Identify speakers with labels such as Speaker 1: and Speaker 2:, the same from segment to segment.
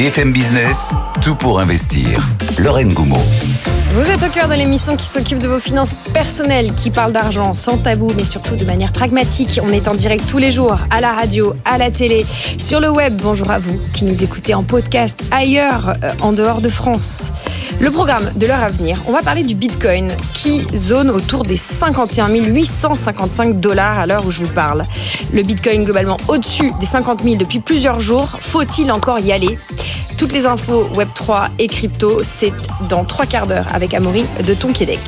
Speaker 1: BFM Business, tout pour investir. Lorraine Goumeau.
Speaker 2: Vous êtes au cœur de l'émission qui s'occupe de vos finances personnelles, qui parle d'argent sans tabou, mais surtout de manière pragmatique. On est en direct tous les jours, à la radio, à la télé, sur le web. Bonjour à vous qui nous écoutez en podcast ailleurs, euh, en dehors de France. Le programme de l'heure à venir, on va parler du Bitcoin qui zone autour des 51 855 dollars à l'heure où je vous parle. Le Bitcoin globalement au-dessus des 50 000 depuis plusieurs jours. Faut-il encore y aller? Toutes les infos Web3 et crypto, c'est dans trois quarts d'heure avec Amaury de Tonquédec.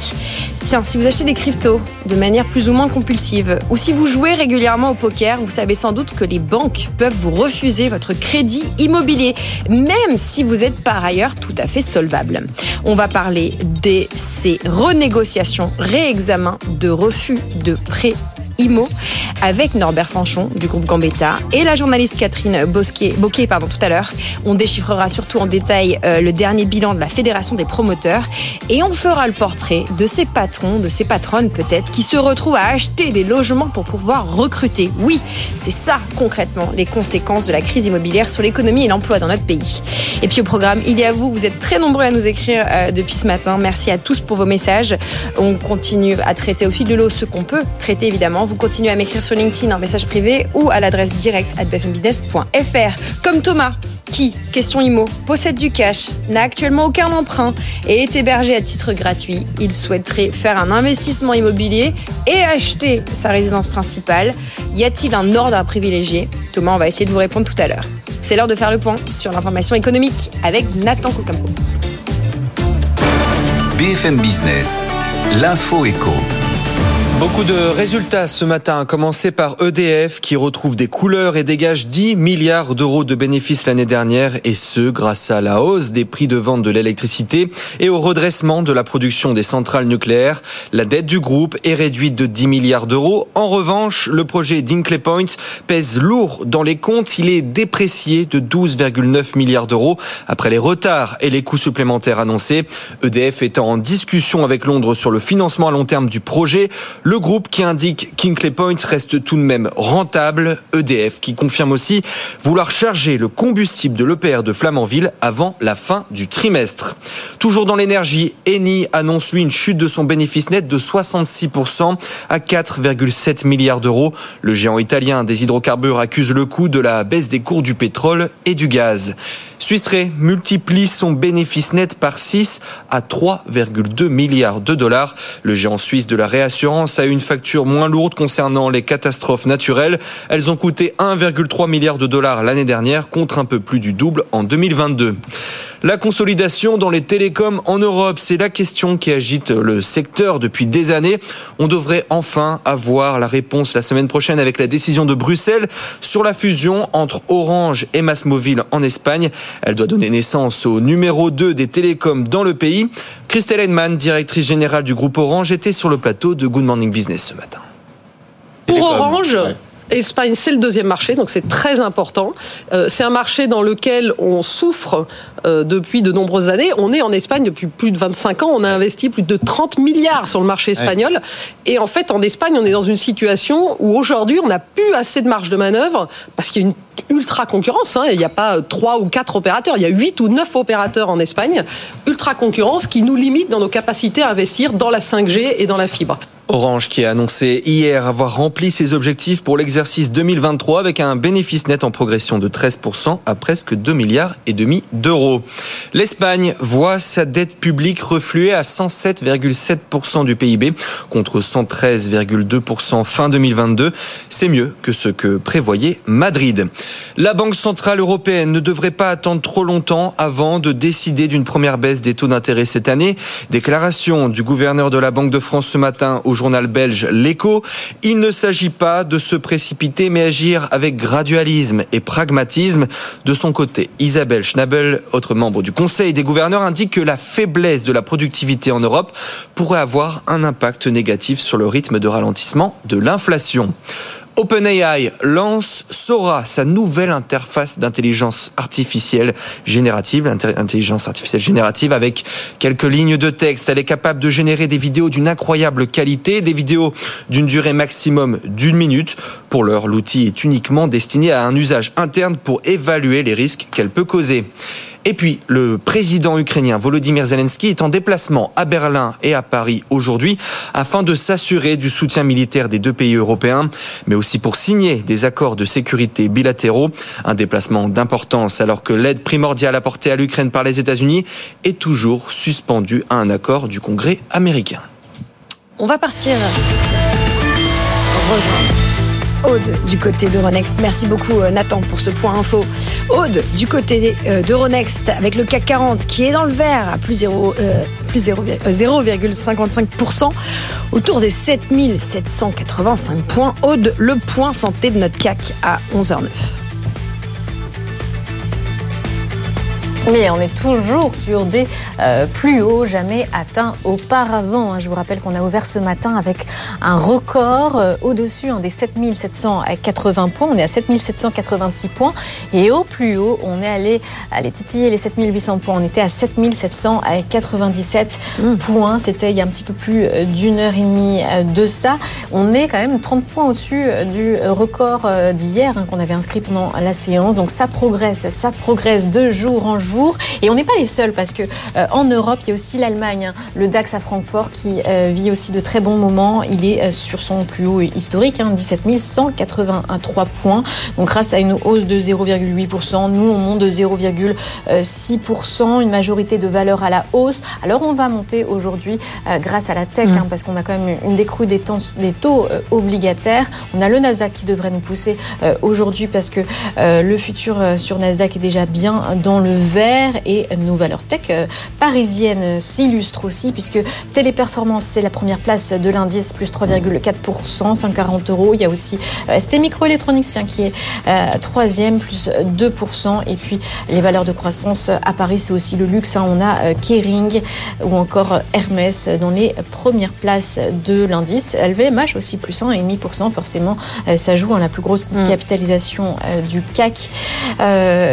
Speaker 2: Tiens, si vous achetez des cryptos de manière plus ou moins compulsive, ou si vous jouez régulièrement au poker, vous savez sans doute que les banques peuvent vous refuser votre crédit immobilier, même si vous êtes par ailleurs tout à fait solvable. On va parler de ces renégociations, réexamens de refus de prêts IMO avec Norbert Franchon du groupe Gambetta et la journaliste Catherine Bosquet, Bocquet pardon, tout à l'heure. On déchiffrera surtout en détail euh, le dernier bilan de la Fédération des promoteurs et on fera le portrait de ces patrons, de ces patronnes peut-être, qui se retrouvent à acheter des logements pour pouvoir recruter. Oui, c'est ça concrètement les conséquences de la crise immobilière sur l'économie et l'emploi dans notre pays. Et puis au programme, il y a vous, vous êtes très nombreux à nous écrire euh, depuis ce matin. Merci à tous pour vos messages. On continue à traiter au fil de l'eau ce qu'on peut traiter évidemment. Vous continuez à m'écrire sur LinkedIn en message privé ou à l'adresse directe at bfmbusiness.fr. Comme Thomas, qui, question IMO, possède du cash, n'a actuellement aucun emprunt et est hébergé à titre gratuit. Il souhaiterait faire un investissement immobilier et acheter sa résidence principale. Y a-t-il un ordre à privilégier? Thomas, on va essayer de vous répondre tout à l'heure. C'est l'heure de faire le point sur l'information économique avec Nathan Kokampo.
Speaker 1: BFM Business, l'info éco.
Speaker 3: Beaucoup de résultats ce matin, à commencer par EDF qui retrouve des couleurs et dégage 10 milliards d'euros de bénéfices l'année dernière et ce grâce à la hausse des prix de vente de l'électricité et au redressement de la production des centrales nucléaires. La dette du groupe est réduite de 10 milliards d'euros. En revanche, le projet d'Inclay Point pèse lourd dans les comptes. Il est déprécié de 12,9 milliards d'euros après les retards et les coûts supplémentaires annoncés. EDF étant en discussion avec Londres sur le financement à long terme du projet. Groupe qui indique qu'Inclay Point reste tout de même rentable. EDF qui confirme aussi vouloir charger le combustible de l'EPR de Flamanville avant la fin du trimestre. Toujours dans l'énergie, Eni annonce lui une chute de son bénéfice net de 66% à 4,7 milliards d'euros. Le géant italien des hydrocarbures accuse le coût de la baisse des cours du pétrole et du gaz. Swiss multiplie son bénéfice net par 6 à 3,2 milliards de dollars. Le géant suisse de la réassurance a eu une facture moins lourde concernant les catastrophes naturelles. Elles ont coûté 1,3 milliard de dollars l'année dernière contre un peu plus du double en 2022. La consolidation dans les télécoms en Europe, c'est la question qui agite le secteur depuis des années. On devrait enfin avoir la réponse la semaine prochaine avec la décision de Bruxelles sur la fusion entre Orange et Massmobile en Espagne. Elle doit donner naissance au numéro 2 des télécoms dans le pays. Christelle Henman, directrice générale du groupe Orange, était sur le plateau de Good Morning Business ce matin.
Speaker 4: Pour Orange, Espagne, c'est le deuxième marché, donc c'est très important. Euh, c'est un marché dans lequel on souffre euh, depuis de nombreuses années. On est en Espagne depuis plus de 25 ans. On a investi plus de 30 milliards sur le marché espagnol. Et en fait, en Espagne, on est dans une situation où aujourd'hui, on n'a plus assez de marge de manœuvre parce qu'il y a une ultra concurrence. Hein. Il n'y a pas trois ou quatre opérateurs. Il y a huit ou neuf opérateurs en Espagne. Ultra concurrence qui nous limite dans nos capacités à investir dans la 5G et dans la fibre.
Speaker 3: Orange qui a annoncé hier avoir rempli ses objectifs pour l'exercice 2023 avec un bénéfice net en progression de 13% à presque 2 milliards et demi d'euros. L'Espagne voit sa dette publique refluer à 107,7% du PIB contre 113,2% fin 2022. C'est mieux que ce que prévoyait Madrid. La Banque centrale européenne ne devrait pas attendre trop longtemps avant de décider d'une première baisse des taux d'intérêt cette année. Déclaration du gouverneur de la Banque de France ce matin au journal belge L'Echo. Il ne s'agit pas de se précipiter, mais agir avec gradualisme et pragmatisme. De son côté, Isabelle Schnabel, autre membre du Conseil des gouverneurs, indique que la faiblesse de la productivité en Europe pourrait avoir un impact négatif sur le rythme de ralentissement de l'inflation. OpenAI lance Sora, sa nouvelle interface d'intelligence artificielle générative, intelligence artificielle générative avec quelques lignes de texte. Elle est capable de générer des vidéos d'une incroyable qualité, des vidéos d'une durée maximum d'une minute. Pour l'heure, l'outil est uniquement destiné à un usage interne pour évaluer les risques qu'elle peut causer. Et puis, le président ukrainien Volodymyr Zelensky est en déplacement à Berlin et à Paris aujourd'hui afin de s'assurer du soutien militaire des deux pays européens, mais aussi pour signer des accords de sécurité bilatéraux. Un déplacement d'importance alors que l'aide primordiale apportée à l'Ukraine par les États-Unis est toujours suspendue à un accord du Congrès américain.
Speaker 2: On va partir Aude du côté d'Euronext. Merci beaucoup euh, Nathan pour ce point info. Aude du côté euh, d'Euronext avec le CAC 40 qui est dans le vert à plus 0,55% euh, autour des 7785 points. Aude, le point santé de notre CAC à 11h09.
Speaker 5: Oui, on est toujours sur des euh, plus hauts jamais atteints auparavant. Hein. Je vous rappelle qu'on a ouvert ce matin avec un record euh, au-dessus hein, des 7780 points. On est à 7786 points. Et au plus haut, on est allé, aller titiller les 7800 points. On était à 7797 mmh. points. C'était il y a un petit peu plus euh, d'une heure et demie de ça. On est quand même 30 points au-dessus du record d'hier hein, qu'on avait inscrit pendant la séance. Donc ça progresse, ça progresse de jour en jour. Et on n'est pas les seuls parce que euh, en Europe, il y a aussi l'Allemagne, hein. le DAX à Francfort qui euh, vit aussi de très bons moments. Il est euh, sur son plus haut historique, hein, 17 183 points. Donc grâce à une hausse de 0,8%, nous on monte de 0,6%, une majorité de valeurs à la hausse. Alors on va monter aujourd'hui grâce à la tech, mm. hein, parce qu'on a quand même une décrue des, des taux obligataires. On a le Nasdaq qui devrait nous pousser aujourd'hui parce que le futur sur Nasdaq est déjà bien dans le vert et nos valeurs tech euh, parisiennes s'illustrent aussi puisque Téléperformance, c'est la première place de l'indice, plus 3,4%, 140 euros. Il y a aussi euh, ST Microelectronics qui est euh, troisième, plus 2%. Et puis les valeurs de croissance à Paris, c'est aussi le luxe. Hein. On a Kering ou encore Hermès dans les premières places de l'indice. LVMH aussi plus 1,5%. Forcément, ça joue à la plus grosse mm. capitalisation du CAC.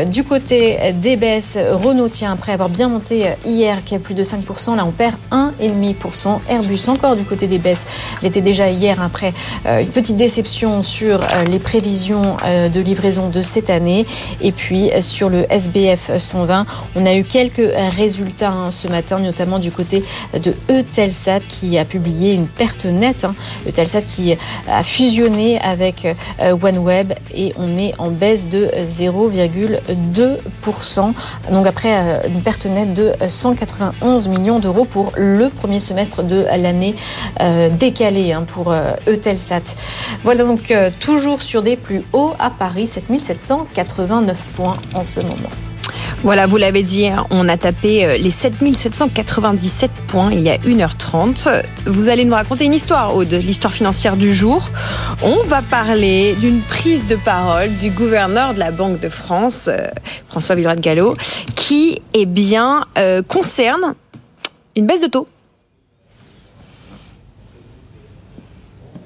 Speaker 5: Du côté des baisses, Renault tient après avoir bien monté euh, hier, qui a plus de 5%. Là, on perd 1,5%. Airbus encore du côté des baisses. L'était déjà hier après euh, une petite déception sur euh, les prévisions de livraison de cette année. Et puis sur le SBF 120, on a eu quelques résultats hein, ce matin, notamment du côté de Eutelsat qui a publié une perte nette. Hein. Eutelsat qui a fusionné avec OneWeb et on est en baisse de 0,2%. Donc après euh, une perte nette de 191 millions d'euros pour le premier semestre de l'année euh, décalée hein, pour euh, Eutelsat. Voilà donc toujours sur des plus hauts à Paris, 7789 points en ce moment.
Speaker 2: Voilà, vous l'avez dit, hein, on a tapé euh, les 7797 points il y a 1h30. Vous allez nous raconter une histoire, Aude, l'histoire financière du jour. On va parler d'une prise de parole du gouverneur de la Banque de France, euh, François Villeroy de Gallo, qui eh bien, euh, concerne une baisse de taux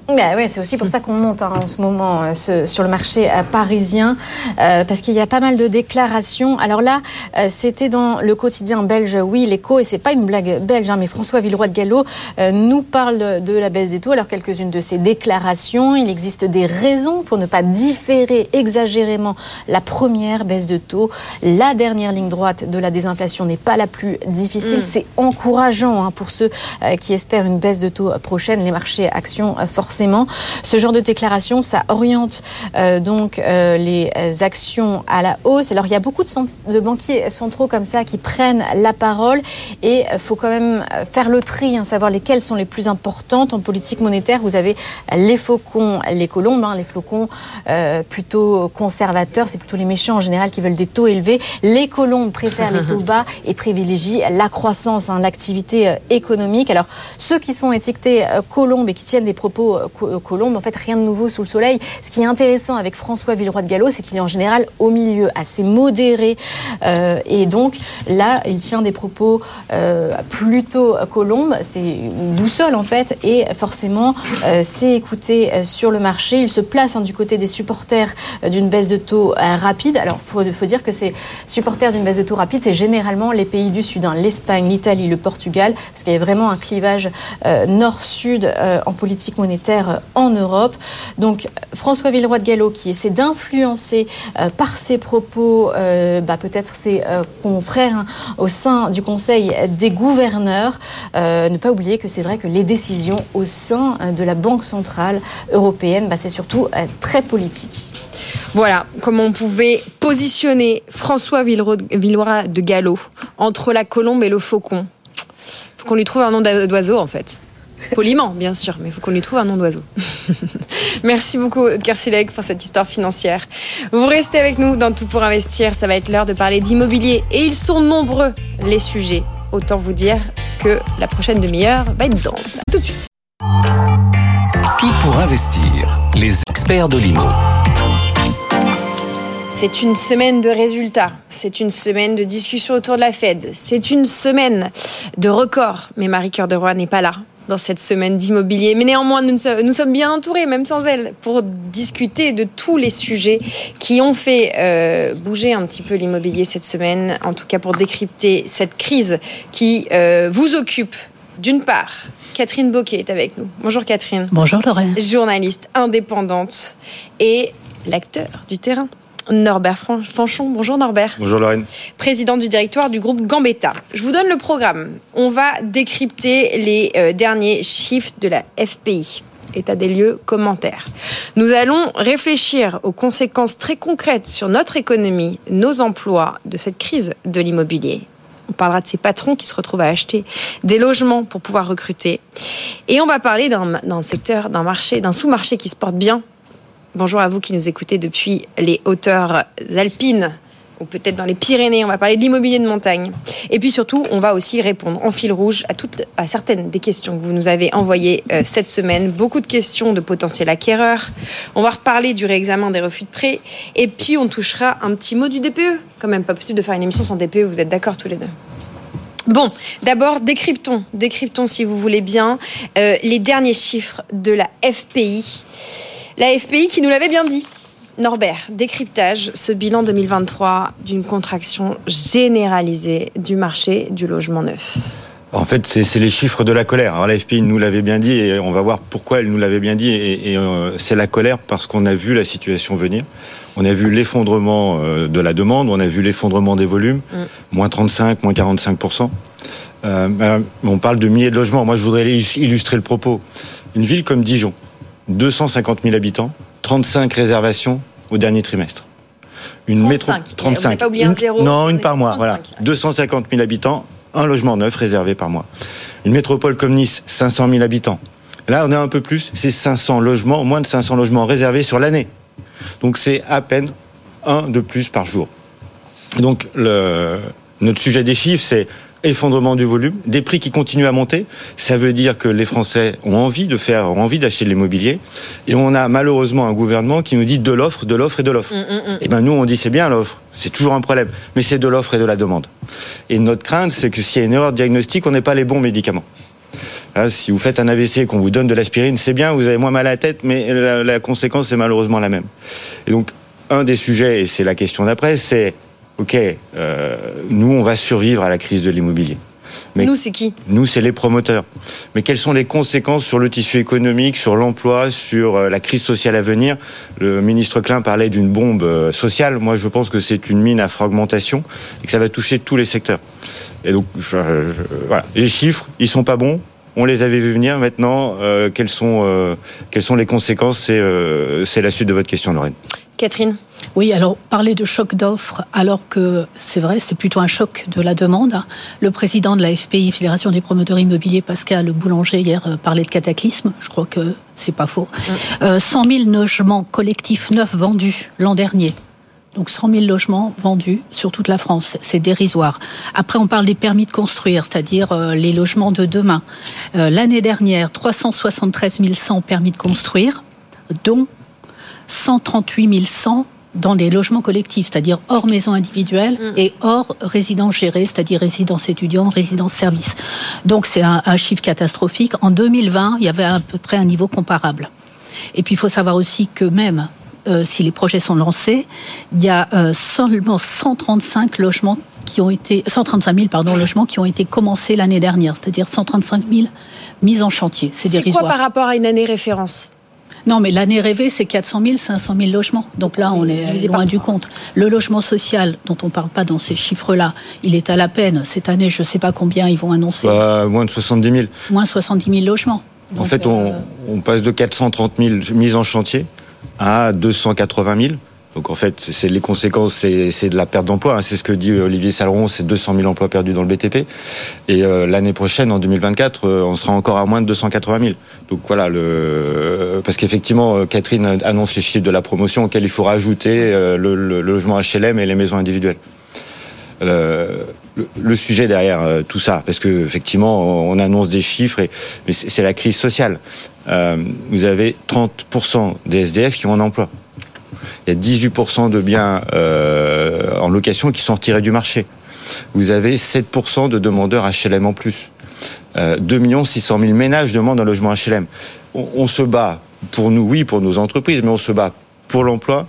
Speaker 5: Bah ouais, c'est aussi pour ça qu'on monte hein, en ce moment euh, sur le marché euh, parisien, euh, parce qu'il y a pas mal de déclarations. Alors là, c'était dans le quotidien belge, oui, l'écho, et c'est pas une blague belge, hein, mais François Villeroy de Gallo nous parle de la baisse des taux. Alors quelques-unes de ces déclarations, il existe des raisons pour ne pas différer exagérément la première baisse de taux. La dernière ligne droite de la désinflation n'est pas la plus difficile. Mm. C'est encourageant hein, pour ceux qui espèrent une baisse de taux prochaine. Les marchés actions forcément ce genre de déclaration, ça oriente euh, donc euh, les actions à la hausse. Alors il y a beaucoup de, banquiers centraux comme ça qui prennent la parole et il faut quand même faire le tri, hein, savoir lesquelles sont les plus importantes en politique monétaire. Vous avez les faucons, les colombes, hein, les flocons euh, plutôt conservateurs, c'est plutôt les méchants en général qui veulent des taux élevés. Les colombes préfèrent les taux bas et privilégient la croissance, hein, l'activité économique. Alors ceux qui sont étiquetés colombes et qui tiennent des propos colombes. En fait, rien de nouveau sous le soleil. Ce qui est intéressant avec François Villeroy de Gallo, c'est qu'il est en général au milieu, assez modéré. et donc, là, il tient des propos plutôt colombes. C'est une boussole, en fait. Et forcément, c'est écouté sur le marché. Il se place hein, du côté des supporters d'une baisse de taux rapide. Alors, il faut, dire que ces supporters d'une baisse de taux rapide, c'est généralement les pays du Sud, hein, l'Espagne, l'Italie, le Portugal, parce qu'il y a vraiment un clivage euh, nord-sud euh, en politique monétaire euh, en Europe. Donc, François Villeroy de Gallo, qui essaie d'influencer par ses propos, bah, peut-être ses confrères hein, au sein du Conseil des gouverneurs, ne pas oublier que c'est vrai que les décisions au sein de la Banque centrale européenne, bah, c'est surtout très politique.
Speaker 2: Voilà comment on pouvait positionner François Villeroy de Gallo entre la colombe et le faucon. Faut qu'on lui trouve un nom d'oiseau en fait. Poliment, bien sûr, mais il faut qu'on lui trouve un nom d'oiseau. Merci beaucoup, Kersilek, pour cette histoire financière. Vous restez avec nous dans Tout pour investir. Ça va être l'heure de parler d'immobilier. Et ils sont nombreux, les sujets. Autant vous dire que la prochaine demi-heure va être dense. tout de suite.
Speaker 1: Tout pour investir. Les experts de l'IMO.
Speaker 2: C'est une semaine de résultats, c'est une semaine de discussions autour de la Fed, c'est une semaine de records. Mais Marie Cœur de Roy n'est pas là dans cette semaine d'immobilier. Mais néanmoins, nous, sommes bien entourés, même sans elle, pour discuter de tous les sujets qui ont fait euh, bouger un petit peu l'immobilier cette semaine, en tout cas pour décrypter cette crise qui euh, vous occupe d'une part. Catherine Boquet est avec nous. Bonjour Catherine.
Speaker 6: Bonjour Lorraine.
Speaker 2: Journaliste indépendante et l'acteur du terrain. Norbert Fanchon. Bonjour Norbert.
Speaker 7: Bonjour Lorraine.
Speaker 2: Président du directoire du groupe Gambetta. Je vous donne le programme. On va décrypter les euh, derniers chiffres de la FPI. État des lieux, commentaires. Nous allons réfléchir aux conséquences très concrètes sur notre économie, nos emplois de cette crise de l'immobilier. On parlera de ces patrons qui se retrouvent à acheter des logements pour pouvoir recruter. Et on va parler d'un secteur, d'un marché, d'un sous-marché qui se porte bien, Bonjour à vous qui nous écoutez depuis les hauteurs alpines ou peut-être dans les Pyrénées. On va parler de l'immobilier de montagne. Et puis surtout, on va aussi répondre en fil rouge à, toutes, à certaines des questions que vous nous avez envoyées euh, cette semaine. Beaucoup de questions de potentiels acquéreurs. On va reparler du réexamen des refus de prêt. Et puis, on touchera un petit mot du DPE. Quand même pas possible de faire une émission sans DPE, vous êtes d'accord tous les deux? Bon, d'abord, décryptons, décryptons si vous voulez bien, euh, les derniers chiffres de la FPI. La FPI qui nous l'avait bien dit. Norbert, décryptage, ce bilan 2023 d'une contraction généralisée du marché du logement neuf.
Speaker 7: En fait, c'est les chiffres de la colère. Alors, la FPI nous l'avait bien dit et on va voir pourquoi elle nous l'avait bien dit. Et, euh, c'est la colère parce qu'on a vu la situation venir. On a vu l'effondrement euh, de la demande, on a vu l'effondrement des volumes, mm. moins 35, moins 45% euh, ben, On parle de milliers de logements. Moi, je voudrais illustrer le propos. Une ville comme Dijon, 250 000 habitants, 35 réservations au dernier trimestre.
Speaker 2: Une 35. métro 35. Pas un zéro,
Speaker 7: non, une par mois. Voilà. 250 000 habitants, un logement neuf réservé par mois. Une métropole comme Nice, 500 000 habitants. Là, on est un peu plus, c'est 500 logements, moins de 500 logements réservés sur l'année. Donc c'est à peine un de plus par jour. Donc le, notre sujet des chiffres, c'est effondrement du volume, des prix qui continuent à monter. Ça veut dire que les Français ont envie de faire, ont envie d'acheter de l'immobilier. Et on a malheureusement un gouvernement qui nous dit de l'offre, de l'offre et de l'offre. Mm, mm, mm. Et ben nous, on dit c'est bien l'offre. C'est toujours un problème. Mais c'est de l'offre et de la demande. Et notre crainte, c'est que s'il y a une erreur de diagnostic, on n'ait pas les bons médicaments. Hein, si vous faites un AVC et qu'on vous donne de l'aspirine, c'est bien, vous avez moins mal à la tête, mais la, conséquence est malheureusement la même. Et donc, un des sujets, et c'est la question d'après, c'est OK, euh, nous, on va survivre à la crise de l'immobilier.
Speaker 2: Mais nous, c'est qui?
Speaker 7: Nous, c'est les promoteurs. Mais quelles sont les conséquences sur le tissu économique, sur l'emploi, sur euh, la crise sociale à venir? Le ministre Klein parlait d'une bombe euh, sociale. Moi, je pense que c'est une mine à fragmentation et que ça va toucher tous les secteurs. Et donc, voilà. Les chiffres, ils sont pas bons. On les avait vu venir. Maintenant, quelles, sont, quelles sont les conséquences? C'est la suite de votre question, Lorraine.
Speaker 2: Catherine
Speaker 6: oui, alors parler de choc d'offres, alors que c'est vrai, c'est plutôt un choc de la demande. Le président de la FPI, Fédération des promoteurs immobiliers, Pascal Boulanger, hier euh, parlait de cataclysme. Je crois que c'est pas faux. 100 000 mm. euh, logements collectifs neufs vendus l'an dernier. Donc 100 000 logements vendus sur toute la France, c'est dérisoire. Après, on parle des permis de construire, c'est-à-dire euh, les logements de demain. Euh, l'année dernière, 373 100 permis de construire, dont 138 100 dans des logements collectifs, c'est-à-dire hors maison individuelle mm. et hors résidence gérée, c'est-à-dire résidence étudiant, résidence service. Donc c'est un, chiffre catastrophique. En 2020, il y avait à peu près un niveau comparable. Et puis il faut savoir aussi que même euh, si les projets sont lancés, il y a euh, seulement 135 logements qui ont été 135 000 pardon logements qui ont été commencés l'année dernière, c'est-à-dire 135 000 mises en chantier.
Speaker 2: C'est dérisoire. quoi par rapport à une année référence?
Speaker 6: Non, mais l'année rêvée, c'est 400 000, 500 000 logements. Donc là, on est loin du compte. Le logement social, dont on ne parle pas dans ces chiffres-là, il est à la peine. Cette année, je ne sais pas combien ils vont annoncer.
Speaker 7: Bah, moins de 70 000.
Speaker 6: Moins 70 000 logements.
Speaker 7: en fait, on, euh, on, passe de 430 000 mises en chantier à 280 000. Donc en fait, c'est les conséquences, c'est de la perte d'emploi. Hein. C'est ce que dit Olivier Saleron, c'est 200 000 emplois perdus dans le BTP. Et euh, l'année prochaine, en 2024, euh, on sera encore à moins de 280 000. Donc voilà, le... parce qu'effectivement, euh, Catherine annonce les chiffres de la promotion auxquels il faut rajouter le, logement HLM et les maisons individuelles. Le, sujet derrière tout ça, parce que effectivement, on annonce des chiffres, et, mais c'est la crise sociale. vous avez 30% des SDF qui ont un emploi il y a 18% de biens euh, en location qui sont retirés du marché. Vous avez 7% de demandeurs HLM en plus. Euh, 2 600 000 ménages demandent un logement HLM. On, se bat pour nous, oui, pour nos entreprises, mais on se bat pour l'emploi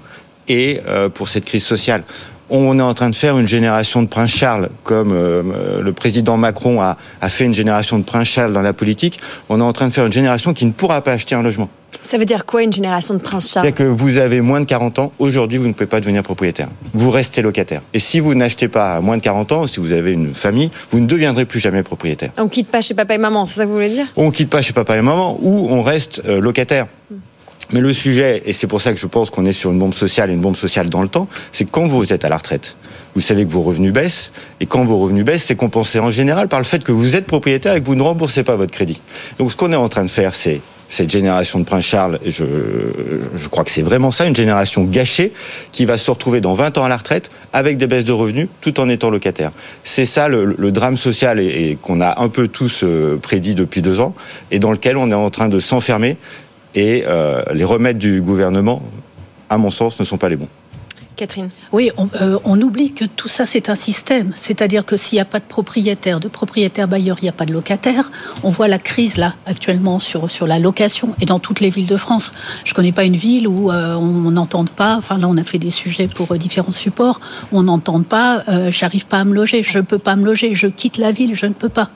Speaker 7: et euh, pour cette crise sociale. On est en train de faire une génération de Prince Charles, comme euh, le président Macron a, a fait une génération de Prince Charles dans la politique. On est en train de faire une génération qui ne pourra pas acheter un logement.
Speaker 2: Ça veut dire quoi une génération de prince Charles?
Speaker 7: C'est que vous avez moins de 40 ans, aujourd'hui vous ne pouvez pas devenir propriétaire. Vous restez locataire. Et si vous n'achetez pas à moins de 40 ans, si vous avez une famille, vous ne deviendrez plus jamais propriétaire.
Speaker 2: On quitte pas chez papa et maman, c'est ça que vous voulez dire?
Speaker 7: On quitte pas chez papa et maman ou on reste euh, locataire. Mais le sujet, et c'est pour ça que je pense qu'on est sur une bombe sociale et une bombe sociale dans le temps, c'est quand vous êtes à la retraite, vous savez que vos revenus baissent, et quand vos revenus baissent, c'est compensé en général par le fait que vous êtes propriétaire et que vous ne remboursez pas votre crédit. Donc ce qu'on est en train de faire, c'est cette génération de Prince Charles, et je, je crois que c'est vraiment ça, une génération gâchée qui va se retrouver dans 20 ans à la retraite avec des baisses de revenus tout en étant locataire. C'est ça le, drame social et, qu'on a un peu tous euh, prédit depuis deux ans et dans lequel on est en train de s'enfermer et euh, les remèdes du gouvernement, à mon sens, ne sont pas les bons.
Speaker 2: Catherine
Speaker 6: Oui, euh, on, oublie que tout ça, c'est un système. C'est-à-dire que s'il n'y a pas de propriétaire, de propriétaire bailleur, il n'y a pas de locataire. On voit la crise, là, actuellement, sur, sur la location et dans toutes les villes de France. Je ne connais pas une ville où euh, on n'entende pas, enfin là, on a fait des sujets pour euh, différents supports, où on n'entend pas, j'arrive pas à me loger, je ne peux pas me loger, je quitte la ville, je ne peux pas.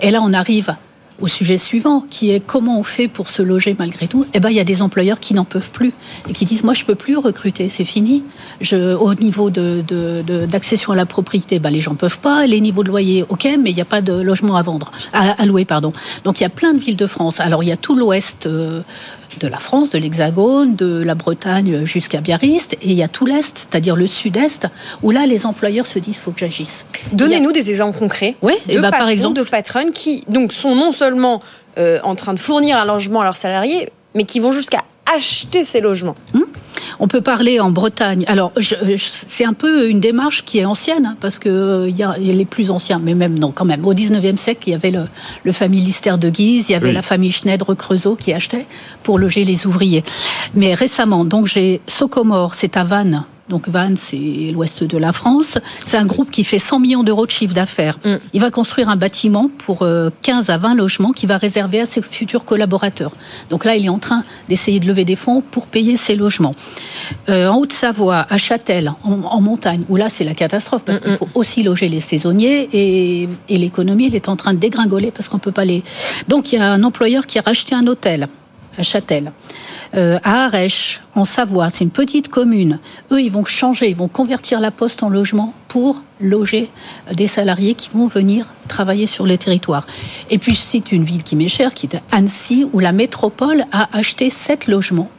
Speaker 6: Et là, on arrive au sujet suivant, qui est comment on fait pour se loger malgré tout, eh ben, il y a des employeurs qui n'en peuvent plus et qui disent moi je peux plus recruter, c'est fini. Je, au niveau d'accession de, à la propriété, ben, les gens peuvent pas. Les niveaux de loyer, ok, mais il n'y a pas de logement à vendre, à, louer, pardon. Donc il y a plein de villes de France. Alors il y a tout l'Ouest. Euh, de la France, de l'Hexagone, de la Bretagne jusqu'à Biarritz, et il y a tout l'Est, c'est-à-dire le Sud-Est, où là, les employeurs se disent, faut que j'agisse.
Speaker 2: Donnez-nous des exemples concrets
Speaker 6: oui, de bah, par exemple,
Speaker 2: de patronnes qui donc, sont non seulement euh, en train de fournir un logement à leurs salariés, mais qui vont jusqu'à acheter ces logements.
Speaker 6: Hmm on peut parler en Bretagne. Alors, c'est un peu une démarche qui est ancienne, hein, parce que euh, il y, a les plus anciens, mais même non, quand même. Au 19e siècle, il y avait le, le familistère de Guise, il y avait la famille Schneider-Creusot qui achetait pour loger les ouvriers. Mais récemment, donc j'ai Socomore, c'est à Vannes, donc Vannes, c'est l'ouest de la France. C'est un groupe qui fait 100 millions d'euros de chiffre d'affaires. Mm. Il va construire un bâtiment pour 15 euh, à 20 logements qu'il va réserver à ses futurs collaborateurs. Donc là, il est en train d'essayer de lever des fonds pour payer ces logements. Euh, en Haute-Savoie, à Châtel, en, montagne, où là, c'est la catastrophe parce qu'il faut aussi loger les saisonniers et, et l'économie, elle est en train de dégringoler parce qu'on peut pas les. Donc il y a un employeur qui a racheté un hôtel à Châtel. Euh, à Arèche, en Savoie, c'est une petite commune. Eux, ils vont changer, ils vont convertir la poste en logement pour loger des salariés qui vont venir travailler sur le territoire. Et puis, je cite une ville qui m'est chère, qui est Annecy, où la métropole a acheté sept logements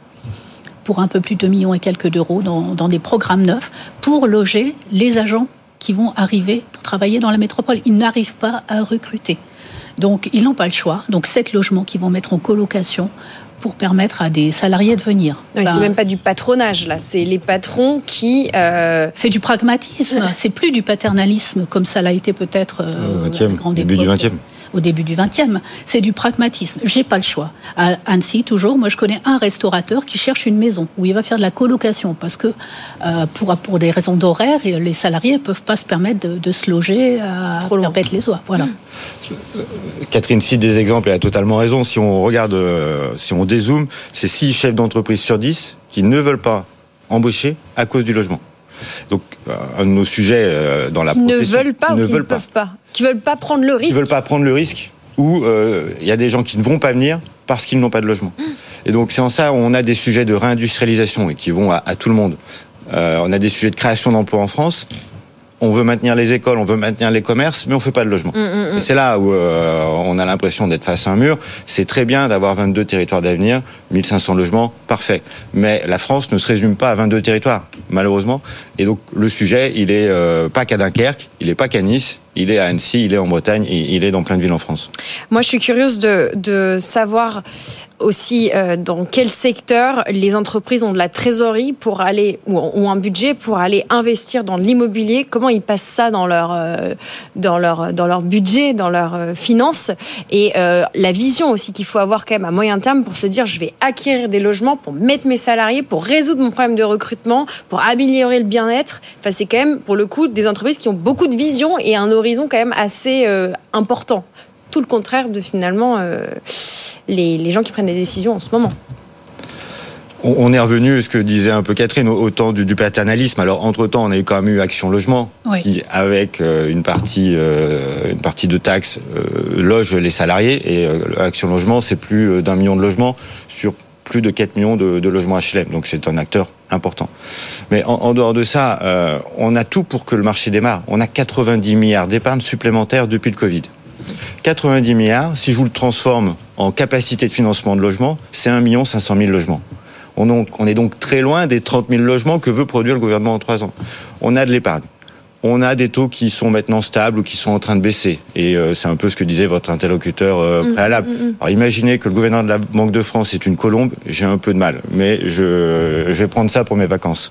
Speaker 6: pour un peu plus de 2 millions et quelques d'euros dans, dans des programmes neufs pour loger les agents qui vont arriver pour travailler dans la métropole. Ils n'arrivent pas à recruter. Donc, ils n'ont pas le choix. Donc, sept logements qui vont mettre en colocation pour permettre à des salariés de venir.
Speaker 2: c'est ben, même pas du patronage là, c'est les patrons qui.
Speaker 6: Euh, c'est du pragmatisme, c'est plus du paternalisme comme ça l'a été peut-être
Speaker 7: euh, au début du 20e
Speaker 6: au début du 20e. C'est du pragmatisme. J'ai pas le choix. À Annecy, toujours, moi je connais un restaurateur qui cherche une maison où il va faire de la colocation parce que euh, pour, pour des raisons d'horaire, les salariés ne peuvent pas se permettre de, se loger à perpète les oies. Voilà.
Speaker 7: Catherine cite des exemples, elle a totalement raison. Si on regarde, euh, si on dézoome, c'est 6 chefs d'entreprise sur 10 qui ne veulent pas embaucher à cause du logement. Donc, euh, un de nos sujets euh, dans la
Speaker 2: qui ne veulent pas ou ne veulent peuvent pas. Qui veulent pas prendre le risque.
Speaker 7: Qui veulent pas prendre le risque. Ou euh, il y a des gens qui ne vont pas venir parce qu'ils n'ont pas de logement. Et donc, c'est en ça où on a des sujets de réindustrialisation et qui vont à, tout le monde. on a des sujets de création d'emplois en France on veut maintenir les écoles, on veut maintenir les commerces, mais on fait pas de logement. Mm, mm, mm. Et c'est là où euh, on a l'impression d'être face à un mur. C'est très bien d'avoir 22 territoires d'avenir, 1500 logements, parfait. Mais la France ne se résume pas à 22 territoires, malheureusement. Et donc le sujet, il est euh, pas qu'à Dunkerque, il est pas qu'à Nice, il est à Annecy, il est en Bretagne, il est dans plein de villes en France.
Speaker 2: Moi, je suis curieuse de, de savoir aussi euh, dans quel secteur les entreprises ont de la trésorerie pour aller ou, un budget pour aller investir dans l'immobilier? Comment ils passent ça dans leur euh, dans leur dans leur budget dans leurs euh, finances? Et la vision aussi qu'il faut avoir quand même à moyen terme pour se dire je vais acquérir des logements pour mettre mes salariés pour résoudre mon problème de recrutement pour améliorer le bien-être. Enfin c'est quand même pour le coup des entreprises qui ont beaucoup de vision et un horizon quand même assez important tout le contraire de finalement les, gens qui prennent des décisions en ce moment
Speaker 7: on est revenu à ce que disait un peu Catherine au temps du, paternalisme. Alors entre temps, on a eu quand même eu Action Logement qui, avec euh, une partie, euh, une partie de taxes, euh, loge les salariés. Et Action Logement, c'est plus d'un million de logements sur plus de 4 millions de, logements HLM. Donc c'est un acteur important. Mais en, dehors de ça, on a tout pour que le marché démarre. On a 90 milliards d'épargne supplémentaires depuis le Covid. 90 milliards, si je vous le transforme en capacité de financement de logement, c'est 1 500 000 logements. On, est donc très loin des 30 000 logements que veut produire le gouvernement en trois ans. On a de l'épargne. On a des taux qui sont maintenant stables ou qui sont en train de baisser. Et euh, c'est un peu ce que disait votre interlocuteur euh, mmh, préalable. Mmh, mmh. Alors imaginez que le gouverneur de la Banque de France est une colombe, j'ai un peu de mal, mais je, vais prendre ça pour mes vacances.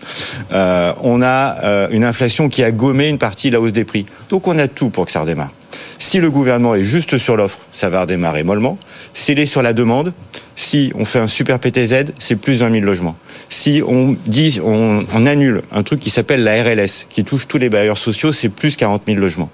Speaker 7: Euh, on a une inflation qui a gommé une partie de la hausse des prix. Donc on a tout pour que ça redémarre. Si le gouvernement est juste sur l'offre, ça va redémarrer mollement. S'il est sur la demande, si on fait un super PTZ, c'est plus d'un 000 logements. Si on dit, on, annule un truc qui s'appelle la RLS, qui touche tous les bailleurs sociaux, c'est plus 40 000 logements.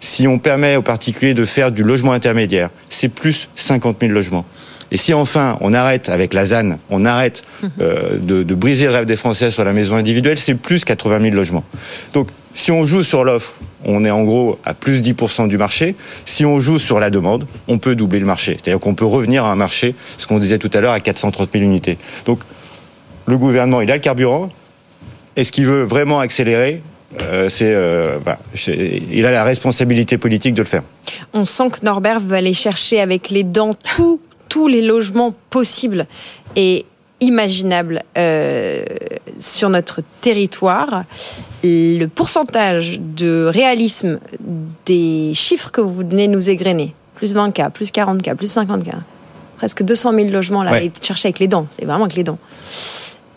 Speaker 7: Si on permet aux particuliers de faire du logement intermédiaire, c'est plus 50 000 logements. Et si enfin on arrête avec la ZAN, on arrête mhm. euh, de, de, briser le rêve des Français sur la maison individuelle, c'est plus 80 000 logements. Donc si on joue sur l'offre, on est en gros à plus 10% du marché. Si on joue sur la demande, on peut doubler le marché. C'est-à-dire qu'on peut revenir à un marché, ce qu'on disait tout à l'heure, à 430 000 unités. Donc, le gouvernement, il a le carburant. Est-ce qu'il veut vraiment accélérer euh, euh, c'est, il a la responsabilité politique de le faire.
Speaker 2: On sent que Norbert veut aller chercher avec les dents tous les logements possibles. Et imaginable euh, sur notre territoire. Le pourcentage de réalisme des chiffres que vous venez nous égrener, plus 20K, plus 40K, plus 50K, presque 200 000 logements là, ouais. chercher avec les dents, c'est vraiment avec les dents.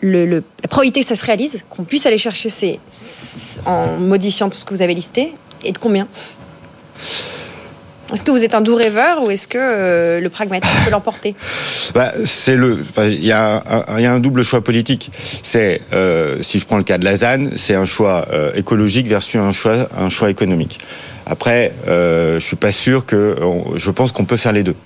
Speaker 2: Le, la probabilité que ça se réalise, qu'on puisse aller chercher ces, en modifiant tout ce que vous avez listé, est de combien? Est-ce que vous êtes un doux rêveur ou est-ce que euh, le pragmatisme peut l'emporter
Speaker 7: bah, C'est le. Il y, a un double choix politique. C'est euh, si je prends le cas de la ZAN, c'est un choix euh, écologique versus un choix un choix économique. Après, euh, je suis pas sûr que. je pense qu'on peut faire les deux.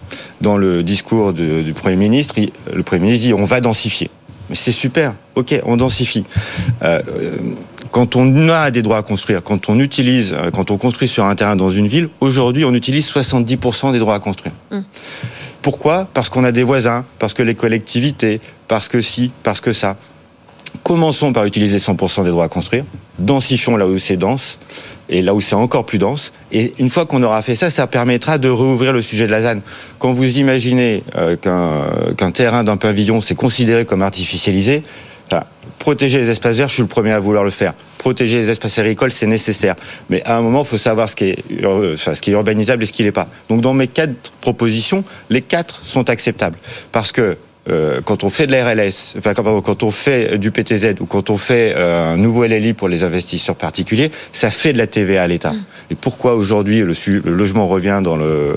Speaker 7: Dans le discours du Premier ministre, le Premier ministre dit on va densifier. Mais c'est super. Ok, on densifie. Euh, quand on a des droits à construire, quand on utilise, euh, quand on construit sur un terrain dans une ville, aujourd'hui, on utilise 70% des droits à construire. Hum. Pourquoi? Parce qu'on a des voisins, parce que les collectivités, parce que si, parce que ça. Commençons par utiliser 100% des droits à construire, densifions là où c'est dense, et là où c'est encore plus dense. Et une fois qu'on aura fait ça, ça permettra de rouvrir le sujet de la ZAN. Quand vous imaginez euh, qu'un terrain d'un pavillon, c'est considéré comme artificialisé, protéger les espaces verts, je suis le premier à vouloir le faire. Protéger les espaces agricoles, c'est nécessaire. Mais à un moment, il faut savoir ce qui est, enfin, ce qui est urbanisable et ce qui n'est pas. Donc dans mes quatre propositions, les quatre sont acceptables. Parce que euh, quand on fait de la RLS, enfin quand on fait du PTZ ou quand on fait euh, un nouveau LLI pour les investisseurs particuliers, ça fait de la TVA à l'État. Mm. Et pourquoi aujourd'hui le, le, logement revient dans le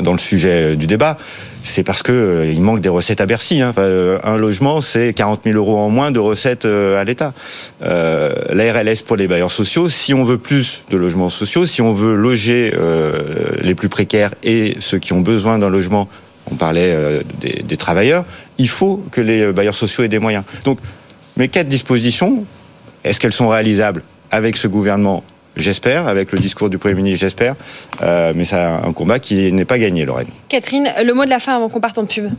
Speaker 7: dans le sujet du débat? C'est parce que euh, il manque des recettes à Bercy. Hein. un logement, c'est 40 000 euros en moins de recettes à l'État. Euh, la RLS pour les bailleurs sociaux, si on veut plus de logements sociaux, si on veut loger les plus précaires et ceux qui ont besoin d'un logement on parlait euh, des, travailleurs, il faut que les bailleurs sociaux aient des moyens. Donc, mes quatre dispositions, est-ce qu'elles sont réalisables avec ce gouvernement? J'espère, avec le discours du Premier ministre, j'espère. Euh, mais c'est un combat qui n'est pas gagné, Lorraine.
Speaker 2: Catherine, le mot de la fin avant qu'on parte en pub.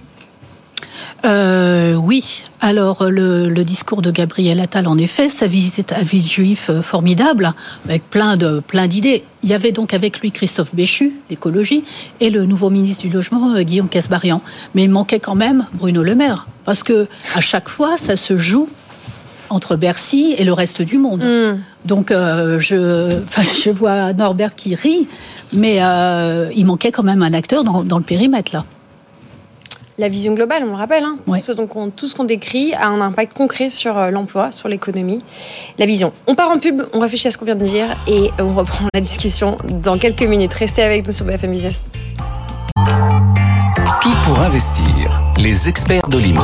Speaker 6: Euh, oui. Alors le, discours de Gabriel Attal, en effet, sa visite à Villejuif euh, formidable, avec plein de plein d'idées. Il y avait donc avec lui Christophe Béchu, l'écologie, et le nouveau ministre du logement Guillaume Casbarian. Mais il manquait quand même Bruno Le Maire, parce que à chaque fois, ça se joue entre Bercy et le reste du monde. Hmm. Donc je, je vois Norbert qui rit, mais il manquait quand même un acteur dans, dans le périmètre là
Speaker 2: la vision globale, on le rappelle, hein, tout, ce qu'on décrit a un impact concret sur euh, l'emploi, sur l'économie. La vision. On part en pub, on réfléchit à ce qu'on vient de dire et on reprend la discussion dans quelques minutes. Restez avec nous sur BFM Business.
Speaker 1: Tout pour investir. Les experts de l'IMO.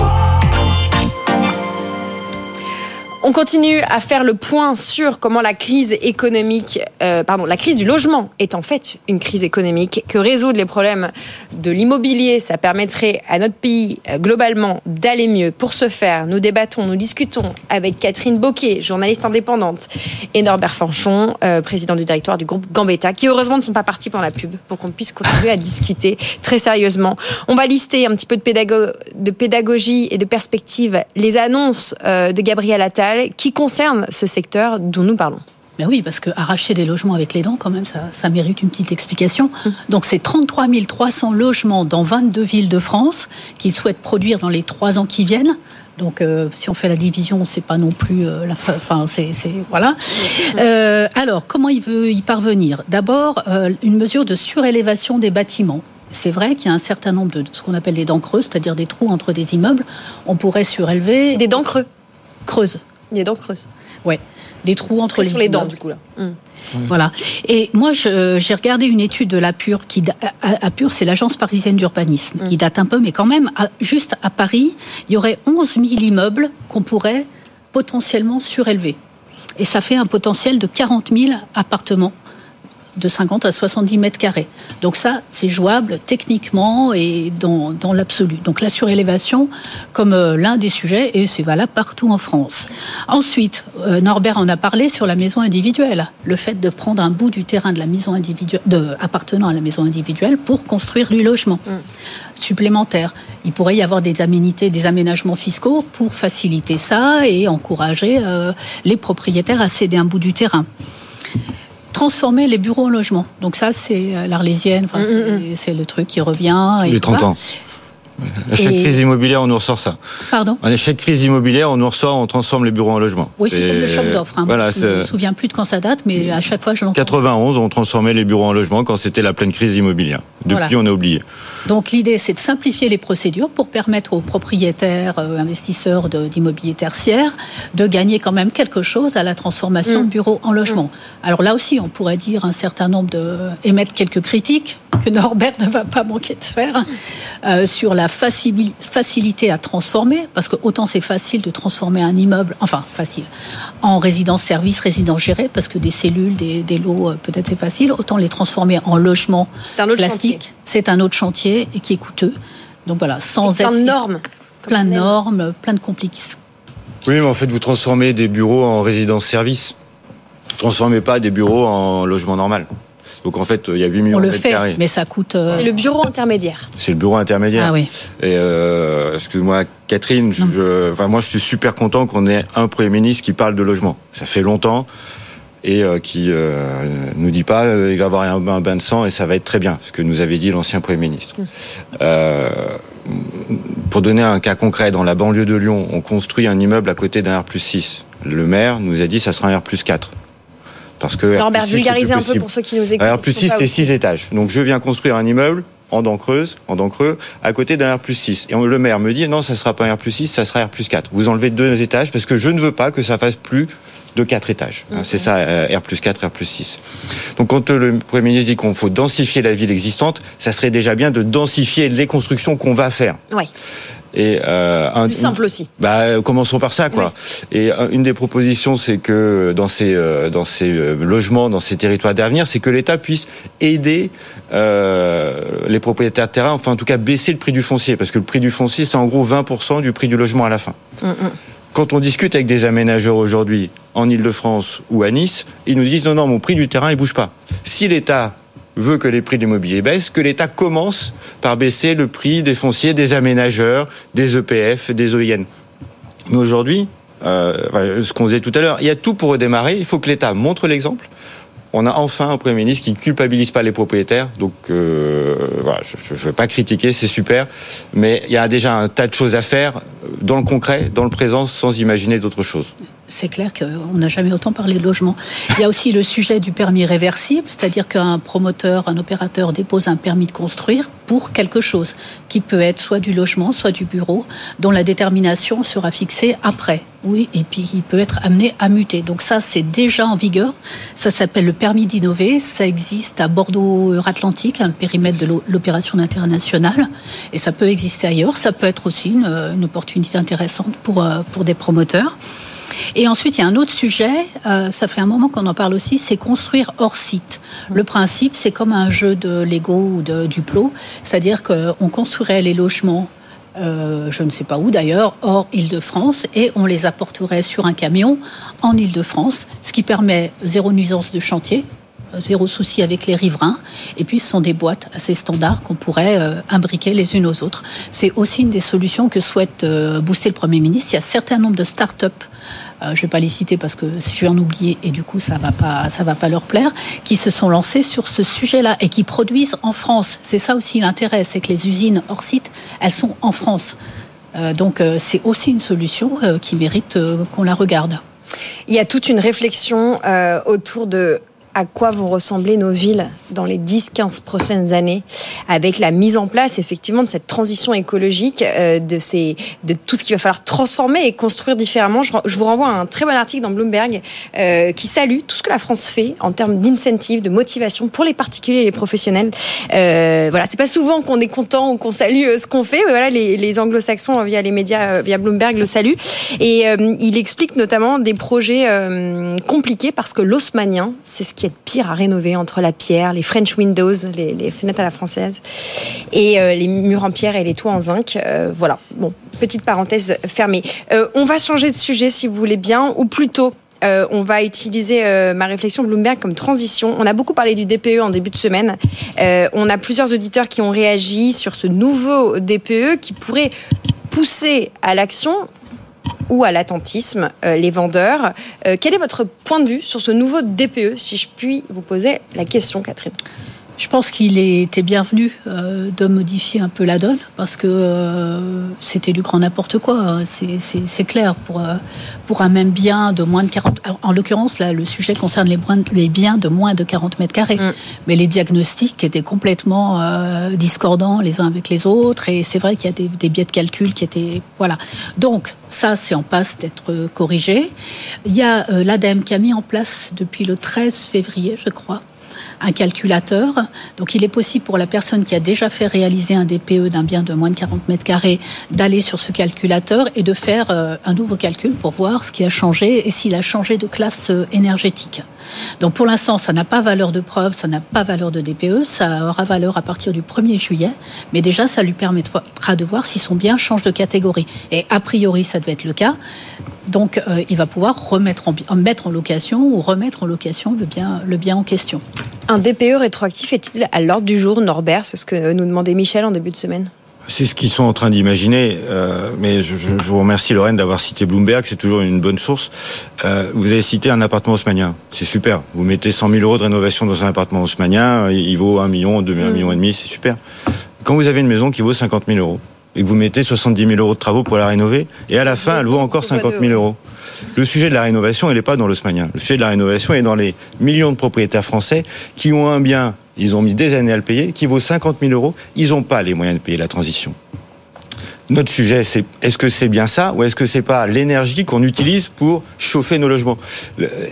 Speaker 2: On continue à faire le point sur comment la crise économique, euh, pardon, la crise du logement est en fait une crise économique, que résoudre les problèmes de l'immobilier, ça permettrait à notre pays euh, globalement d'aller mieux. Pour ce faire, nous débattons, nous discutons avec Catherine Boquet, journaliste indépendante, et Norbert Fanchon, euh, président du directoire du groupe Gambetta, qui heureusement ne sont pas partis pendant la pub, pour qu'on puisse continuer à discuter très sérieusement. On va lister un petit peu de, de pédagogie et de perspective les annonces de Gabriel Attal qui concerne ce secteur dont nous parlons.
Speaker 6: Mais oui, parce que arracher des logements avec les dents, quand même, ça, mérite une petite explication. Hum. Donc, c'est 33 300 logements dans 22 villes de France qu'il souhaite produire dans les trois ans qui viennent. Donc, euh, si on fait la division, c'est pas non plus euh, la fin. C'est voilà. Euh, alors, comment il veut y parvenir? D'abord, une mesure de surélévation des bâtiments. C'est vrai qu'il y a un certain nombre de ce qu'on appelle des dents creuses, c'est-à-dire des trous entre des immeubles. On pourrait surélever.
Speaker 2: Des dents creuses.
Speaker 6: Creuses.
Speaker 2: Des dents creuses.
Speaker 6: Ouais, des trous entre les,
Speaker 2: sur les dents du coup là.
Speaker 6: Hum. Voilà. Et moi, j'ai regardé une étude de l'APUR, qui APUR, c'est l'agence parisienne d'urbanisme, qui hum. date un peu, mais quand même, juste à Paris, il y aurait 11 000 immeubles qu'on pourrait potentiellement surélever. Et ça fait un potentiel de 40 000 appartements de 50 à 70 mètres carrés. Donc ça, c'est jouable techniquement et dans, dans l'absolu. Donc la surélévation comme euh, l'un des sujets, et c'est valable partout en France. Ensuite, euh, Norbert en a parlé sur la maison individuelle. Le fait de prendre un bout du terrain de la maison individuelle, de, appartenant à la maison individuelle pour construire du logement mm. supplémentaire. Il pourrait y avoir des aménités, des aménagements fiscaux pour faciliter ça et encourager euh, les propriétaires à céder un bout du terrain transformer les bureaux en logements. Donc ça, c'est euh, l'Arlésienne, mm, mm, mm. c'est le truc qui revient.
Speaker 7: Et Les 30 ans. À chaque crise immobilière, on nous ressort ça.
Speaker 6: Pardon
Speaker 7: À chaque crise immobilière, on nous ressort, on transforme les bureaux en logements.
Speaker 6: Oui, c'est comme le choc d'offre. Hein. Voilà, je ne me souviens plus de quand ça date, mais à chaque fois, je l'entends.
Speaker 7: 91, on transformait les bureaux en logements quand c'était la pleine crise immobilière. Depuis, on a oublié.
Speaker 6: Donc l'idée, c'est de simplifier les procédures pour permettre aux propriétaires, euh, investisseurs d'immobilier tertiaire, de gagner quand même quelque chose à la transformation de bureaux en logements. Alors là aussi, on pourrait dire un certain nombre de émettre quelques critiques que Norbert ne va pas manquer de faire euh, sur la facilité à transformer, parce que autant c'est facile de transformer un immeuble, enfin facile, en résidence-service, résidence gérée, parce que des cellules, des, lots, euh, peut-être c'est facile, autant les transformer en logement classique, c'est un autre chantier et qui est coûteux. Donc voilà, sans
Speaker 2: être... Plein de normes.
Speaker 6: Plein de normes, plein de complications.
Speaker 7: Oui, mais en fait, vous transformez des bureaux en résidence-service. Vous transformez pas des bureaux en logement normal. Donc en fait, il y a 8 millions de
Speaker 6: mètres
Speaker 7: carrés.
Speaker 6: Mais ça coûte. Euh,
Speaker 2: c'est le bureau intermédiaire.
Speaker 7: C'est le bureau intermédiaire.
Speaker 6: Ah oui.
Speaker 7: Et euh, excuse-moi, Catherine, je, enfin, moi je suis super content qu'on ait un Premier ministre qui parle de logement. Ça fait longtemps et euh, qui euh, nous dit pas il va avoir un, bain de sang et ça va être très bien, ce que nous avait dit l'ancien Premier ministre. Euh, pour donner un cas concret, dans la banlieue de Lyon, on construit un immeuble à côté d'un R plus 6. Le maire nous a dit ça sera un R plus 4.
Speaker 2: Parce que Norbert, vulgarisez un peu pour ceux qui nous écoutent.
Speaker 7: Alors, plus 6, c'est 6 étages. Donc, je viens construire un immeuble en dent creuse, en dent creux, à côté d'un R plus 6. Et le maire me dit, non, ça sera pas un R plus 6, ça sera R plus 4. Vous enlevez deux étages parce que je ne veux pas que ça fasse plus de quatre étages. Hein, c'est ça, euh, R plus 4, R plus 6. Donc quand le Premier ministre dit qu'on faut densifier la ville existante, ça serait déjà bien de densifier les constructions qu'on va faire.
Speaker 2: Oui.
Speaker 7: Et
Speaker 2: euh, un, plus simple aussi.
Speaker 7: Bah, commençons par ça, quoi. Et une des propositions, c'est que dans ces dans ces logements, dans ces territoires d'avenir, c'est que l'État puisse aider euh, les propriétaires de terrain, enfin en tout cas baisser le prix du foncier, parce que le prix du foncier, c'est en gros 20% du prix du logement à la fin. Mm, mm. Quand on discute avec des aménageurs aujourd'hui en Ile-de-France ou à Nice, ils nous disent non, non, mon prix du terrain, il bouge pas. Si l'État veut que les prix de l'immobilier baissent, que l'État commence par baisser le prix des fonciers des aménageurs, des EPF, des OIN. Mais aujourd'hui, euh, ce qu'on disait tout à l'heure, il y a tout pour redémarrer. Il faut que l'État montre l'exemple on a enfin un Premier ministre qui ne culpabilise pas les propriétaires. Donc euh, je ne veux pas critiquer, c'est super. Mais il y a déjà un tas de choses à faire dans le concret, dans le présent, sans imaginer d'autres choses
Speaker 6: c'est clair qu'on n'a jamais autant parlé de logement. Il y a aussi le sujet du permis réversible, c'est-à-dire qu'un promoteur, un opérateur dépose un permis de construire pour quelque chose, qui peut être soit du logement, soit du bureau, dont la détermination sera fixée après. Oui, et puis il peut être amené à muter. Donc ça, c'est déjà en vigueur. Ça s'appelle le permis d'innover. Ça existe à Bordeaux-Atlantique, hein, le périmètre de l'opération internationale. Et ça peut exister ailleurs. Ça peut être aussi une, une opportunité intéressante pour, euh, pour des promoteurs. Et ensuite, il y a un autre sujet, euh, ça fait un moment qu'on en parle aussi, c'est construire hors site. Le principe, c'est comme un jeu de Lego ou de Duplo, c'est-à-dire qu'on construirait les logements euh, je ne sais pas où d'ailleurs, hors Île-de-France, et on les apporterait sur un camion en Île-de-France, ce qui permet zéro nuisance de chantier, zéro souci avec les riverains. Et puis, ce sont des boîtes assez standards qu'on pourrait euh, imbriquer les unes aux autres. C'est aussi une des solutions que souhaite booster le Premier ministre. Il y a un certain nombre de start-up euh, je ne vais pas les citer parce que je vais en oublier et du coup ça va va pas leur plaire, qui se sont lancés sur ce sujet-là et qui produisent en France. C'est ça aussi l'intérêt, c'est que les usines hors site, elles sont en France. Euh, donc euh, c'est aussi une solution qui mérite qu'on la regarde.
Speaker 2: Il y a toute une réflexion autour de à quoi vont ressembler nos villes dans les 10-15 prochaines années, avec la mise en place effectivement de cette transition écologique, euh, de, ces, de tout ce qu'il va falloir transformer et construire différemment. Je, vous renvoie à un très bon article dans Bloomberg euh, qui salue tout ce que la France fait en termes d'incentives, de motivation pour les particuliers et les professionnels. Euh, voilà, c'est pas souvent qu'on est content ou qu'on salue euh, ce qu'on fait, mais voilà, les, les anglo-saxons via les médias, via Bloomberg le saluent. Et il explique notamment des projets compliqués parce que l'osmanien, c'est ce qui est pire à rénover entre la pierre, les French windows, les, fenêtres à la française, et euh, les murs en pierre et les toits en zinc. Euh, voilà, bon, petite parenthèse fermée. Euh, on va changer de sujet si vous voulez bien, ou plutôt on va utiliser ma réflexion Bloomberg comme transition. On a beaucoup parlé du DPE en début de semaine. on a plusieurs auditeurs qui ont réagi sur ce nouveau DPE qui pourrait pousser à l'action ou à l'attentisme, euh, les vendeurs. Euh, quel est votre point de vue sur ce nouveau DPE, si je puis vous poser la question, Catherine?
Speaker 6: Je pense qu'il était bienvenu euh, de modifier un peu la donne parce que euh, c'était du grand n'importe quoi. Hein. C'est clair pour euh, pour un même bien de moins de 40. en l'occurrence, là, le sujet concerne les, les, biens de moins de 40 mètres carrés, mm. mais les diagnostics étaient complètement discordants les uns avec les autres et c'est vrai qu'il y a des, des, biais de calcul qui étaient voilà. Donc ça, c'est en passe d'être corrigé. Il y a l'ADEME qui a mis en place depuis le 13 février, je crois, un calculateur. Donc il est possible pour la personne qui a déjà fait réaliser un DPE d'un bien de moins de 40 mètres carrés d'aller sur ce calculateur et de faire euh, un nouveau calcul pour voir ce qui a changé et s'il a changé de classe euh, énergétique. Donc pour l'instant, ça n'a pas valeur de preuve, ça n'a pas valeur de DPE, ça aura valeur à partir du 1er juillet, mais déjà ça lui permettra de voir si son bien change de catégorie. Et a priori, ça devait être le cas. Donc euh, il va pouvoir remettre en, mettre en location ou remettre en location le bien, le bien en question.
Speaker 2: Un DPE rétroactif est-il à l'ordre du jour, Norbert? C'est ce que nous demandait Michel en début de semaine.
Speaker 7: C'est ce qu'ils sont en train d'imaginer, euh, mais je, vous remercie Lorraine d'avoir cité Bloomberg, c'est toujours une bonne source. Euh, vous avez cité un appartement haussmanien, c'est super. Vous mettez 100 000 euros de rénovation dans un appartement haussmanien, il vaut 1 million, 2 1 million et demi, c'est super. Quand vous avez une maison qui vaut 50 000 euros, et que vous mettez 70 000 euros de travaux pour la rénover, et à la fin, elle vaut encore 50 000 euros. Le sujet de la rénovation, il n'est pas dans l'osmanien. Le sujet de la rénovation est dans les millions de propriétaires français qui ont un bien ils ont mis des années à le payer, qui vaut 50 000 euros, ils n'ont pas les moyens de payer la transition. Notre sujet, c'est est-ce que c'est bien ça ou est-ce que c'est pas l'énergie qu'on utilise pour chauffer nos logements?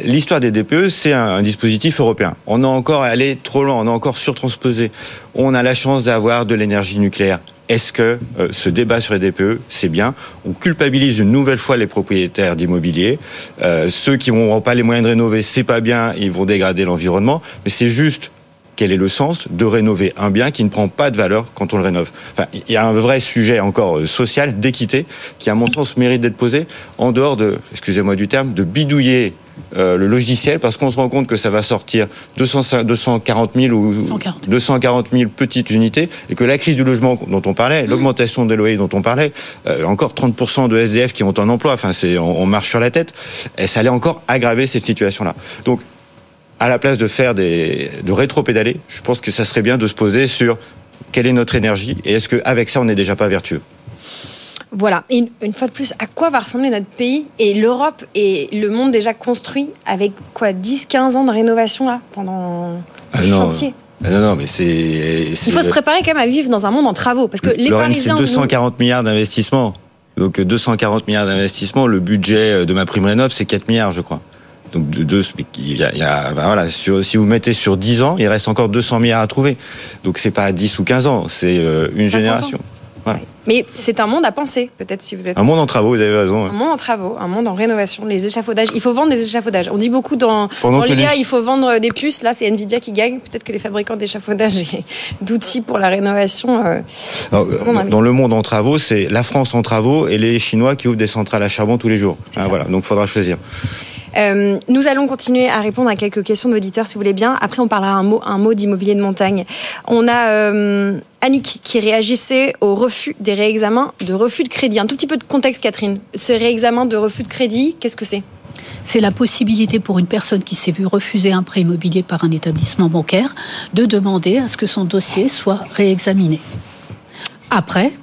Speaker 7: L'histoire des DPE, c'est un, dispositif européen. On a encore allé trop loin, on a encore surtransposé. On a la chance d'avoir de l'énergie nucléaire. Est-ce que euh, ce débat sur les DPE, c'est bien? On culpabilise une nouvelle fois les propriétaires d'immobilier. Euh, ceux qui n'auront pas les moyens de rénover, c'est pas bien, ils vont dégrader l'environnement. Mais c'est juste quel est le sens de rénover un bien qui ne prend pas de valeur quand on le rénove? Il y a un vrai sujet encore euh, social d'équité qui, à mon sens, mérite d'être posé en dehors de, excusez-moi du terme, de bidouiller euh, le logiciel parce qu'on se rend compte que ça va sortir 200, 240 000 ou 240 000 petites unités et que la crise du logement dont on parlait, mmh. l'augmentation des loyers dont on parlait, euh, encore 30% de SDF qui ont un emploi, enfin c'est on, on, marche sur la tête, et ça allait encore aggraver cette situation-là. Donc à la place de faire des, de rétro-pédaler, je pense que ça serait bien de se poser sur quelle est notre énergie et est-ce qu'avec ça, on n'est déjà pas vertueux.
Speaker 2: Voilà, une, fois de plus, à quoi va ressembler notre pays et l'Europe et le monde déjà construit avec quoi 10-15 ans de rénovation là pendant
Speaker 7: ah
Speaker 2: non, chantier
Speaker 7: ah non, non, mais c'est. Il
Speaker 2: faut se préparer quand même à vivre dans un monde en travaux parce que les Parisiens.
Speaker 7: C'est 240 milliards d'investissements. Donc 240 milliards d'investissements, le budget de ma prime rénov, c'est 4 milliards, je crois. Donc de, il y a, ben voilà, si vous mettez sur 10 ans, il reste encore 200 milliards à trouver. Donc c'est pas 10 ou 15 ans, c'est euh, une génération.
Speaker 2: Mais c'est un monde à penser, peut-être si vous êtes.
Speaker 7: Un monde en travaux, vous avez raison.
Speaker 2: Un monde en travaux, un monde en rénovation, les échafaudages. Il faut vendre des échafaudages. On dit beaucoup dans, dans l'IA, il faut vendre des puces. Là, c'est Nvidia qui gagne. Peut-être que les fabricants d'échafaudages et d'outils pour la rénovation. Euh,
Speaker 7: dans le monde en travaux, c'est la France en travaux et les Chinois qui ouvrent des centrales à charbon tous les jours. Ah, voilà, donc il faudra choisir.
Speaker 2: Euh, nous allons continuer à répondre à quelques questions d'auditeurs, si vous voulez bien. Après, on parlera un mot, un mot d'immobilier de montagne. On a euh, Annick qui réagissait au refus des réexamens de refus de crédit. Un tout petit peu de contexte, Catherine. Ce réexamen de refus de crédit, qu'est-ce que c'est?
Speaker 6: C'est la possibilité pour une personne qui s'est vue refuser un prêt immobilier par un établissement bancaire de demander à ce que son dossier soit réexaminé. Après,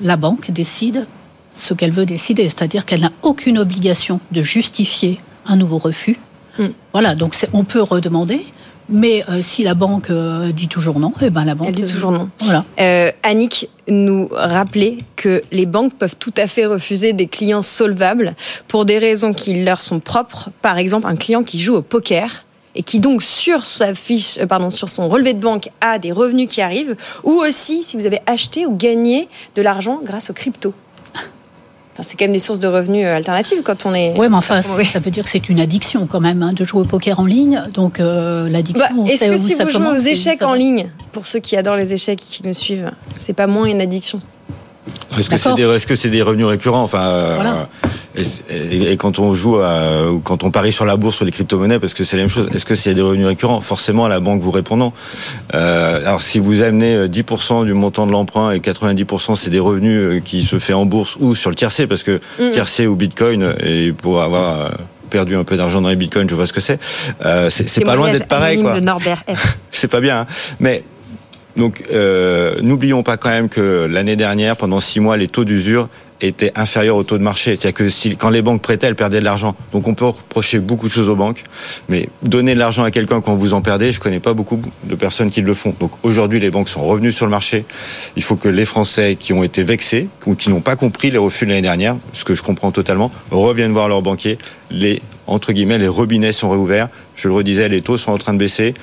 Speaker 6: la banque décide ce qu'elle veut décider, c'est-à-dire qu'elle n'a aucune obligation de justifier un nouveau refus. Hmm. Voilà, donc on peut redemander. Mais euh, si la banque euh, dit toujours non, eh ben la banque
Speaker 2: Elle dit toujours non.
Speaker 6: Voilà.
Speaker 2: Euh, Annick nous rappelait que les banques peuvent tout à fait refuser des clients solvables pour des raisons qui leur sont propres. Par exemple, un client qui joue au poker et qui donc sur sa fiche, pardon, sur son relevé de banque a des revenus qui arrivent, ou aussi si vous avez acheté ou gagné de l'argent grâce aux cryptos c'est quand même des sources de revenus euh, alternatives quand on est.
Speaker 6: Oui, mais enfin, ça veut dire que c'est une addiction quand même hein, de jouer au poker en ligne. Donc euh, l'addiction.
Speaker 2: Bah, est-ce que si vous jouez aux échecs en ligne, pour ceux qui adorent les échecs et qui nous suivent, c'est pas moins une addiction?
Speaker 7: Est-ce que c'est des, est -ce des revenus récurrents Enfin, euh, et, quand on joue, à, quand on parie sur la bourse sur les crypto-monnaies, parce que c'est la même chose. Est-ce que c'est des revenus récurrents Forcément, la banque vous répondant. Euh, alors, si vous amenez 10% du montant de l'emprunt et 90% c'est des revenus euh, qui se fait en bourse ou sur le tiercé, parce que mmh. tiercé ou Bitcoin, et pour avoir perdu un peu d'argent dans les bitcoins, je vois ce que c'est. Euh, c'est pas loin d'être pareil. c'est pas bien. Hein. Mais donc, euh, n'oublions pas quand même que l'année dernière, pendant six mois, les taux d'usure étaient inférieurs au taux de marché. C'est-à-dire que quand les banques prêtaient, elles perdaient de l'argent. Donc on peut reprocher beaucoup de choses aux banques, mais donner de l'argent à quelqu'un quand vous en perdez, je connais pas beaucoup de personnes qui le font. Donc aujourd'hui, les banques sont revenues sur le marché. Il faut que les Français qui ont été vexés ou qui n'ont pas compris les refus de l'année dernière, ce que je comprends totalement, reviennent voir leurs banquiers. Les entre guillemets, les robinets sont réouverts. Je le redisais, les taux sont en train de baisser.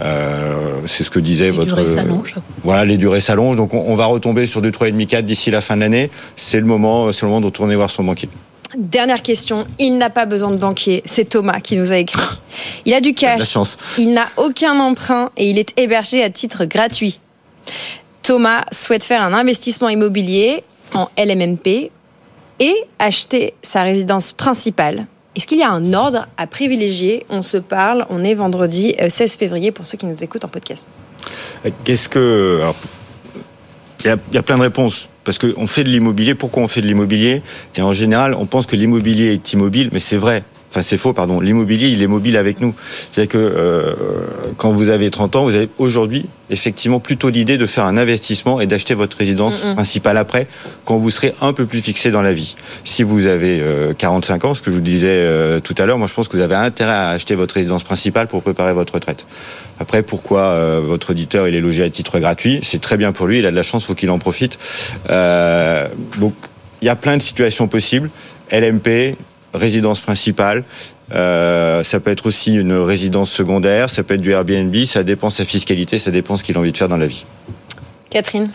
Speaker 7: Euh, c'est ce que disait
Speaker 6: les
Speaker 7: votre.
Speaker 6: Durées s'allongent.
Speaker 7: Voilà, les durées s'allongent. Donc on, va retomber sur du 3,5 4 d'ici la fin de l'année. C'est le moment, c'est le moment de retourner voir son banquier.
Speaker 2: Dernière question. Il n'a pas besoin de banquier. C'est Thomas qui nous a écrit. Il a du cash. Il n'a aucun emprunt et il est hébergé à titre gratuit. Thomas souhaite faire un investissement immobilier en LMNP et acheter sa résidence principale est-ce qu'il y a un ordre à privilégier On se parle, on est vendredi 16 euh, février pour ceux qui nous écoutent en podcast.
Speaker 7: Euh, qu'est-ce que. il y, a, plein de réponses. Parce qu'on fait de l'immobilier. Pourquoi on fait de l'immobilier? Et en général, on pense que l'immobilier est immobile, mais c'est vrai. Enfin, c'est faux, pardon. L'immobilier, il est mobile avec nous. C'est-à-dire que euh, quand vous avez 30 ans, vous avez aujourd'hui effectivement plutôt l'idée de faire un investissement et d'acheter votre résidence principale après, quand vous serez un peu plus fixé dans la vie. Si vous avez 45 ans, ce que je vous disais tout à l'heure, moi je pense que vous avez intérêt à acheter votre résidence principale pour préparer votre retraite. Après, pourquoi votre auditeur il est logé à titre gratuit? C'est très bien pour lui, il a de la chance, faut qu'il en profite. donc, il y a plein de situations possibles. LMP, résidence principale. Euh, ça peut être aussi une résidence secondaire, ça peut être du Airbnb, ça dépend de sa fiscalité, ça dépend de ce qu'il a envie de faire dans la vie.
Speaker 2: Catherine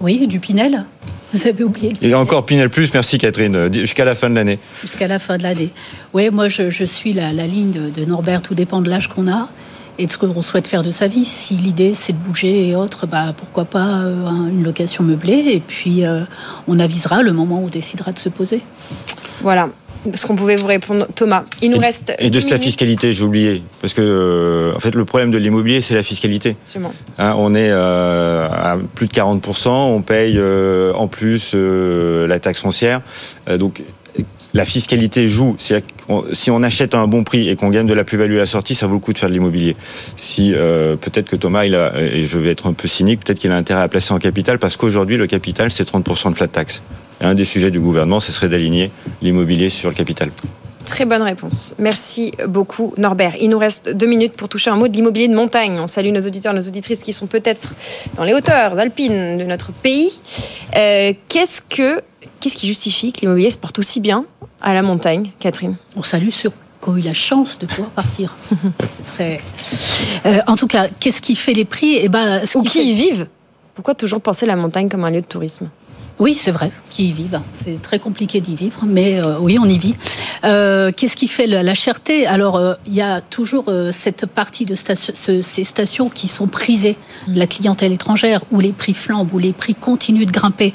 Speaker 6: Oui, du Pinel. Vous avez oublié.
Speaker 7: Il y a encore Pinel Plus, merci Catherine, jusqu'à la fin de l'année.
Speaker 6: Jusqu'à la fin de l'année. Oui, moi je, suis la, ligne de, Norbert, tout dépend de l'âge qu'on a et de ce qu'on souhaite faire de sa vie. Si l'idée c'est de bouger et autres, bah, pourquoi pas euh, une location meublée et puis euh, on avisera le moment où on décidera de se poser.
Speaker 2: Voilà, ce qu'on pouvait vous répondre. Thomas, il nous reste.
Speaker 7: Et de sa fiscalité, j'ai oublié. Parce que, euh, en fait, le problème de l'immobilier, c'est la fiscalité. Hein, on est euh, à plus de 40%, on paye euh, en plus la taxe foncière. donc, la fiscalité joue. Si on achète à un bon prix et qu'on gagne de la plus-value à la sortie, ça vaut le coup de faire de l'immobilier. Si peut-être que Thomas, il a, et je vais être un peu cynique, peut-être qu'il a intérêt à placer en capital parce qu'aujourd'hui le capital c'est 30% de flat tax un des sujets du gouvernement, ce serait d'aligner l'immobilier sur le capital.
Speaker 2: Très bonne réponse. Merci beaucoup Norbert. Il nous reste deux minutes pour toucher un mot de l'immobilier de montagne. On salue nos auditeurs, nos auditrices qui sont peut-être dans les hauteurs alpines de notre pays. Euh, qu'est-ce que qu'est-ce qui justifie que l'immobilier se porte aussi bien à la montagne, Catherine?
Speaker 6: On salue sur qui ont eu la chance de pouvoir partir. très... Euh, en tout cas, qu'est-ce qui fait les prix?
Speaker 2: Et eh ben, Ou qui, y vivent? Pourquoi toujours penser la montagne comme un lieu de tourisme?
Speaker 6: Oui, c'est vrai, qui y vivent. C'est très compliqué d'y vivre, mais euh, oui, on y vit. Euh, qu'est-ce qui fait la, cherté? Alors, euh, il y a toujours cette partie de ces stations qui sont prisées la clientèle étrangère, où les prix flambent, où les prix continuent de grimper.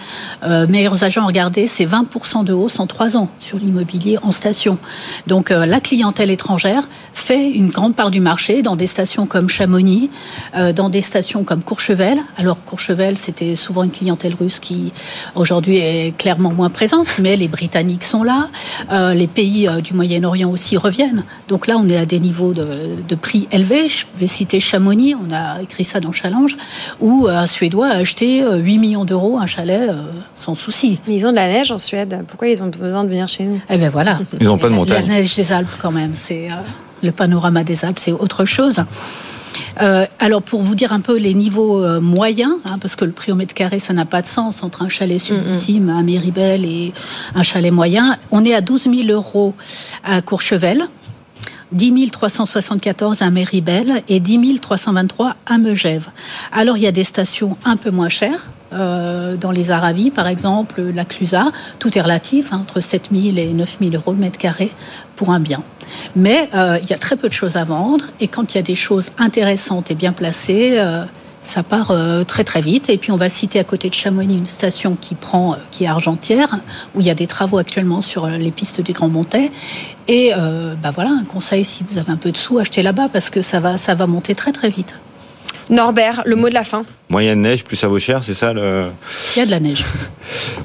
Speaker 6: meilleurs agents, regardez, c'est 20% de hausse en trois ans sur l'immobilier en station. Donc, la clientèle étrangère fait une grande part du marché dans des stations comme Chamonix, dans des stations comme Courchevel. Alors, Courchevel, c'était souvent une clientèle russe qui aujourd'hui est clairement moins présente, mais les Britanniques sont là, euh, les pays euh, du Moyen-Orient aussi reviennent. Donc là, on est à des niveaux de, prix élevés. Je vais citer Chamonix, on a écrit ça dans Challenge, où un Suédois a acheté 8 millions d'euros un chalet sans souci.
Speaker 2: Mais ils ont de la neige en Suède. Pourquoi ils ont besoin de venir chez nous?
Speaker 6: Eh bien voilà.
Speaker 7: Ils n'ont pas de montagne.
Speaker 6: La neige des Alpes quand même, c'est le panorama des Alpes, c'est autre chose. Euh, alors pour vous dire un peu les niveaux euh, moyens, hein, parce que le prix au mètre carré, ça n'a pas de sens entre un chalet subissime à Méribel et un chalet moyen. On est à 12 000 euros à Courchevel. 10 374 à Méribel et 10 323 à Megève. Alors il y a des stations un peu moins chères, euh, dans les Aravis, par exemple, la Clusa, tout est relatif, hein, entre 7 000 et 9 000 euros le mètre carré pour un bien. Mais euh, il y a très peu de choses à vendre, et quand il y a des choses intéressantes et bien placées, euh, ça part très très vite. Et puis on va citer à côté de Chamonix une station qui prend, qui est Argentière, où il y a des travaux actuellement sur les pistes du Grand Montet. Et bah voilà, un conseil si vous avez un peu de sous, achetez là-bas parce que ça va, ça va monter très très vite.
Speaker 2: Norbert, le mot de la fin.
Speaker 7: Moyenne neige, plus ça vaut cher, c'est ça le...
Speaker 6: Il y a de la neige.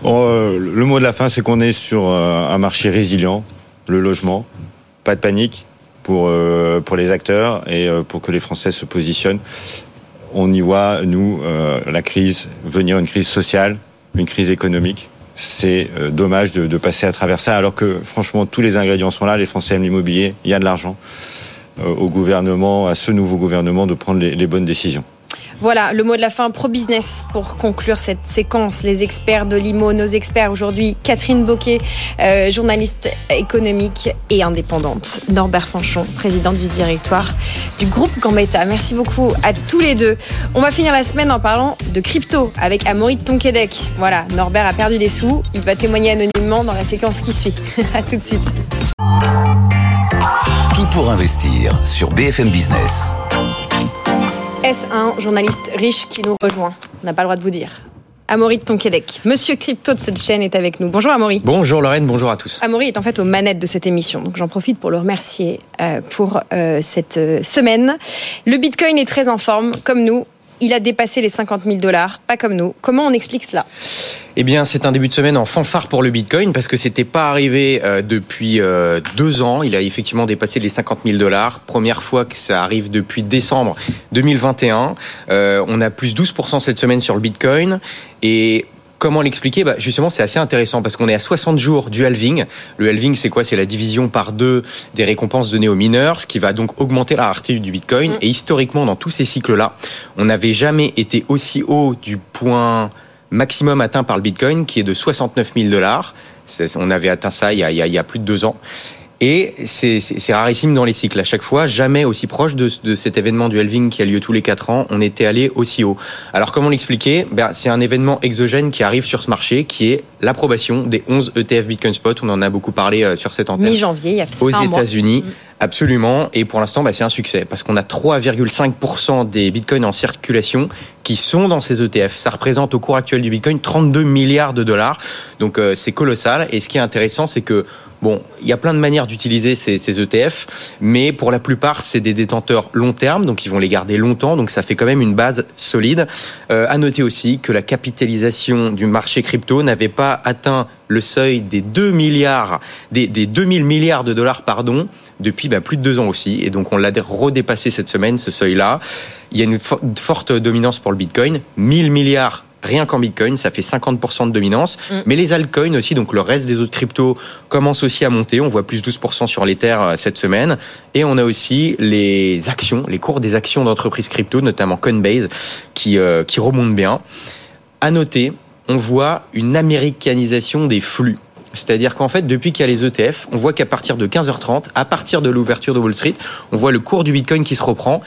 Speaker 7: Euh, le mot de la fin, c'est qu'on est sur euh, un marché résilient, le logement. Pas de panique pour, euh, pour les acteurs et pour que les Français se positionnent. On y voit, nous, la crise venir, une crise sociale, une crise économique. C'est dommage de, de passer à travers ça, alors que franchement, tous les ingrédients sont là. Les Français aiment l'immobilier, il y a de l'argent. Euh, au gouvernement, à ce nouveau gouvernement, de prendre les, bonnes décisions.
Speaker 2: Voilà, le mot de la fin pro-business pour conclure cette séquence. Les experts de l'IMO, nos experts aujourd'hui, Catherine Boquet, euh, journaliste économique et indépendante, Norbert Fanchon, président du directoire du groupe Gambetta. Merci beaucoup à tous les deux. On va finir la semaine en parlant de crypto avec Amaury Tonquédec. Voilà, Norbert a perdu des sous, il va témoigner anonymement dans la séquence qui suit. à tout de suite
Speaker 1: pour investir sur BFM Business.
Speaker 2: Est-ce un journaliste riche qui nous rejoint On n'a pas le droit de vous dire. Amaury de Tonquédec. Monsieur Crypto de cette chaîne est avec nous. Bonjour Amaury.
Speaker 3: Bonjour Lorraine, bonjour à tous.
Speaker 2: Amaury est en fait aux manettes de cette émission, donc j'en profite pour le remercier euh, pour euh, cette euh, semaine. Le Bitcoin est très en forme, comme nous. Il a dépassé les 50 000 dollars, pas comme nous. Comment on explique cela?
Speaker 8: Eh bien, c'est un début de semaine en fanfare pour le Bitcoin parce que c'était pas arrivé euh, depuis euh, deux ans. Il a effectivement dépassé les 50 000 dollars. Première fois que ça arrive depuis décembre 2021. Euh, on a plus 12% cette semaine sur le Bitcoin et Comment l'expliquer? Bah Justement, c'est assez intéressant parce qu'on est à 60 jours du halving. Le halving, c'est quoi? C'est la division par deux des récompenses données aux mineurs, ce qui va donc augmenter la rareté du Bitcoin. Mm. Et historiquement, dans tous ces cycles-là, on n'avait jamais été aussi haut du point maximum atteint par le Bitcoin, qui est de 69 000 dollars. On avait atteint ça il y, a, il y a plus de deux ans. Et c'est rarissime dans les cycles. À chaque fois, jamais aussi proche de, de, cet événement du halving qui a lieu tous les quatre ans, on était allé aussi haut. Alors comment l'expliquer? Ben, C'est un événement exogène qui arrive sur ce marché, qui est l'approbation des 11 ETF Bitcoin Spot. On en a beaucoup parlé euh, sur cette antenne.
Speaker 2: Mi-janvier, il y a
Speaker 8: Aux États-Unis. Mm. Absolument. Et pour l'instant, bah, c'est un succès parce qu'on a 3,5% des bitcoins en circulation qui sont dans ces ETF. Ça représente au cours actuel du bitcoin 32 milliards de dollars. Donc euh, c'est colossal. Et ce qui est intéressant, c'est que Bon, il y a plein de manières d'utiliser ces, ETF, mais pour la plupart, c'est des détenteurs long terme, donc ils vont les garder longtemps, donc ça fait quand même une base solide. Euh, à noter aussi que la capitalisation du marché crypto n'avait pas atteint le seuil des 2 milliards, des, des 2000 milliards de dollars, pardon, depuis ben, plus de deux ans aussi, et donc on l'a redépassé cette semaine, ce seuil-là. Il y a une forte dominance pour le Bitcoin, 1000 milliards rien qu'en Bitcoin, ça fait 50% de dominance. Mm. Mais les altcoins aussi, donc le reste des autres cryptos commencent aussi à monter. On voit plus 12% sur l'Ether euh, cette semaine. Et on a aussi les actions, les cours des actions d'entreprises crypto, notamment Coinbase, qui, euh, qui remontent bien. À noter, on voit une américanisation des flux. C'est-à-dire qu'en fait, depuis qu'il y a les ETF, on voit qu'à partir de 15h30, à partir de l'ouverture de Wall Street, on voit le cours du Bitcoin qui se reprend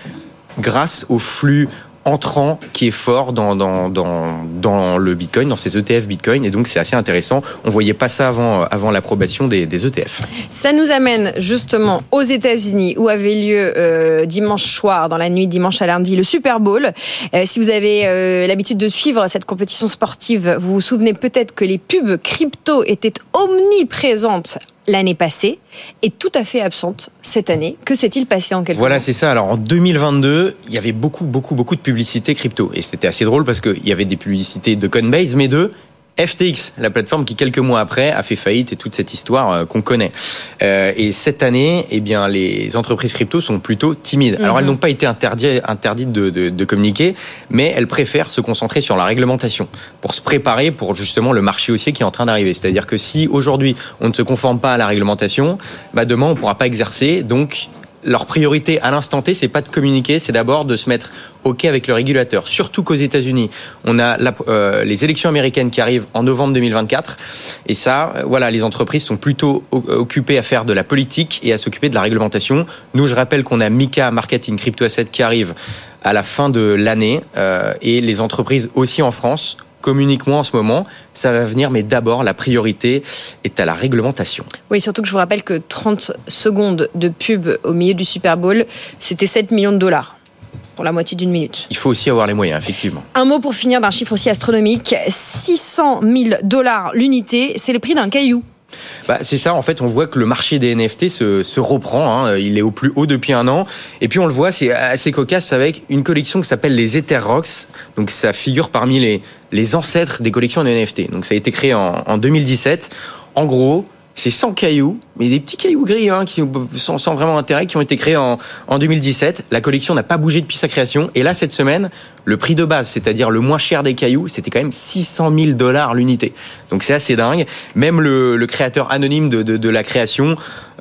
Speaker 8: grâce aux flux entrant qui est fort dans, dans, dans, le Bitcoin, dans ces ETF Bitcoin. Et donc, c'est assez intéressant. On voyait pas ça avant, avant l'approbation des, ETF.
Speaker 2: Ça nous amène justement aux États-Unis où avait lieu euh, dimanche soir, dans la nuit dimanche à lundi, le Super Bowl. Euh, si vous avez euh, l'habitude de suivre cette compétition sportive, vous vous souvenez peut-être que les pubs crypto étaient omniprésentes l'année passée est tout à fait absente cette année. Que s'est-il passé en quelque
Speaker 8: Voilà, c'est ça. Alors en 2022, il y avait beaucoup, beaucoup, beaucoup de publicités crypto. Et c'était assez drôle parce qu'il y avait des publicités de Coinbase, mais de FTX, la plateforme qui quelques mois après a fait faillite et toute cette histoire euh, qu'on connaît. Euh, et cette année, eh bien, les entreprises crypto sont plutôt timides. Alors, elles mhm. n'ont pas été interdites, interdites de, de, de, communiquer, mais elles préfèrent se concentrer sur la réglementation pour se préparer pour justement le marché haussier qui est en train d'arriver. C'est-à-dire que si aujourd'hui on ne se conforme pas à la réglementation, bah demain on ne pourra pas exercer. Donc leur priorité à l'instant T, c'est pas de communiquer, c'est d'abord de se mettre OK avec le régulateur. Surtout qu'aux États-Unis, on a euh, les élections américaines qui arrivent en novembre 2024. Et ça, euh, voilà, les entreprises sont plutôt occupées à faire de la politique et à s'occuper de la réglementation. Nous, je rappelle qu'on a Mika Marketing Crypto Asset qui arrive à la fin de l'année euh, et les entreprises aussi en France communique moins en ce moment. Ça va venir, mais d'abord, la priorité est à la réglementation.
Speaker 2: Oui, surtout que je vous rappelle que 30 secondes de pub au milieu du Super Bowl, c'était 7 millions de dollars pour la moitié d'une minute.
Speaker 8: Il faut aussi avoir les moyens, effectivement.
Speaker 2: Un mot pour finir d'un chiffre aussi astronomique 600 000 dollars l'unité, c'est le prix d'un caillou.
Speaker 8: Bah, c'est ça, en fait, on voit que le marché des NFT se, se reprend. Hein. Il est au plus haut depuis un an. Et puis on le voit, c'est assez cocasse avec une collection qui s'appelle les Ether Rocks. Donc ça figure parmi les, les ancêtres des collections de NFT. Donc ça a été créé en, en 2017. En gros, c'est 100 cailloux, mais des petits cailloux gris, hein, qui, sans, sans, vraiment intérêt, qui ont été créés en, en 2017. La collection n'a pas bougé depuis sa création. Et là, cette semaine, le prix de base, c'est-à-dire le moins cher des cailloux, c'était quand même 600 000 dollars l'unité. Donc c'est assez dingue. Même le, le créateur anonyme de, de, de la création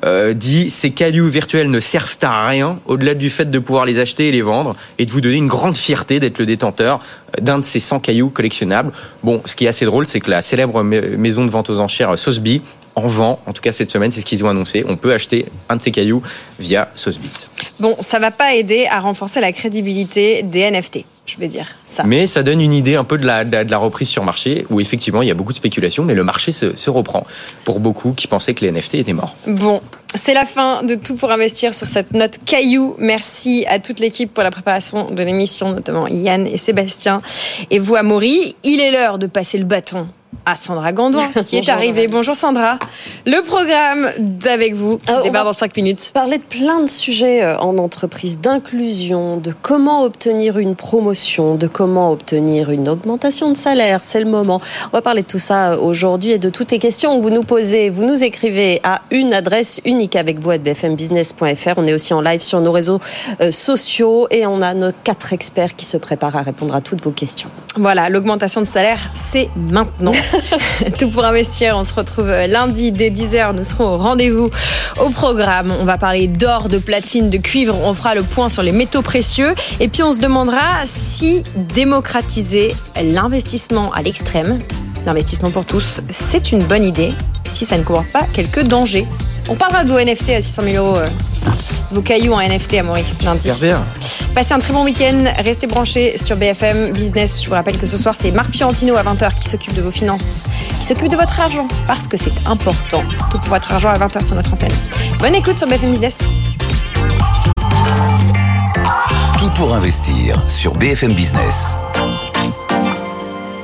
Speaker 8: euh, dit ces cailloux virtuels ne servent à rien au-delà du fait de pouvoir les acheter et les vendre et de vous donner une grande fierté d'être le détenteur d'un de ces 100 cailloux collectionnables. Bon, ce qui est assez drôle, c'est que la célèbre maison de vente aux enchères Sotheby en vend, en tout cas cette semaine, c'est ce qu'ils ont annoncé. On peut acheter un de ces cailloux via Sotheby's.
Speaker 2: Bon, ça va pas aider à renforcer la crédibilité des NFT je vais dire ça.
Speaker 8: Mais ça donne une idée un peu de la, de la reprise sur marché, où effectivement il y a beaucoup de spéculation, mais le marché se, se reprend pour beaucoup qui pensaient que les NFT étaient morts.
Speaker 2: Bon, c'est la fin de tout pour investir sur cette note caillou. Merci à toute l'équipe pour la préparation de l'émission, notamment Yann et Sébastien. Et vous, Amaury, il est l'heure de passer le bâton à Sandra Gandoin qui est arrivée. Bonjour Sandra. Le programme d'avec vous qui
Speaker 9: Euh, va
Speaker 2: dans 5 minutes.
Speaker 9: Parler de plein de sujets euh, en entreprise, d'inclusion, de comment obtenir une promotion, de comment obtenir une augmentation de salaire. C'est le moment. On va parler de tout ça euh, aujourd'hui et de toutes les questions que vous nous posez. Vous nous écrivez à une adresse unique avec vous à bfmbusiness.fr. On est aussi en live sur nos réseaux euh, sociaux et on a nos quatre experts qui se préparent à répondre à toutes vos questions.
Speaker 2: Voilà, l'augmentation de salaire, c'est maintenant. Tout pour investir, on se retrouve lundi dès 10h. Nous serons au rendez-vous au programme. On va parler d'or, de platine, de cuivre. On fera le point sur les métaux précieux. Et puis on se demandera si démocratiser l'investissement à l'extrême, l'investissement pour tous, c'est une bonne idée, si ça ne comporte pas quelques dangers. On parlera de vos NFT à 600 000 euros, euh, vos cailloux en NFT à Maury, lundi.
Speaker 3: Pervers.
Speaker 2: Passez un très bon week-end, restez branchés sur BFM Business. Je vous rappelle que ce soir, c'est Marc Fiorentino à 20h qui s'occupe de vos finances, qui s'occupe de votre argent, parce que c'est important. Tout pour votre argent à 20h sur notre antenne. Bonne écoute sur BFM Business.
Speaker 1: Tout pour investir sur BFM Business.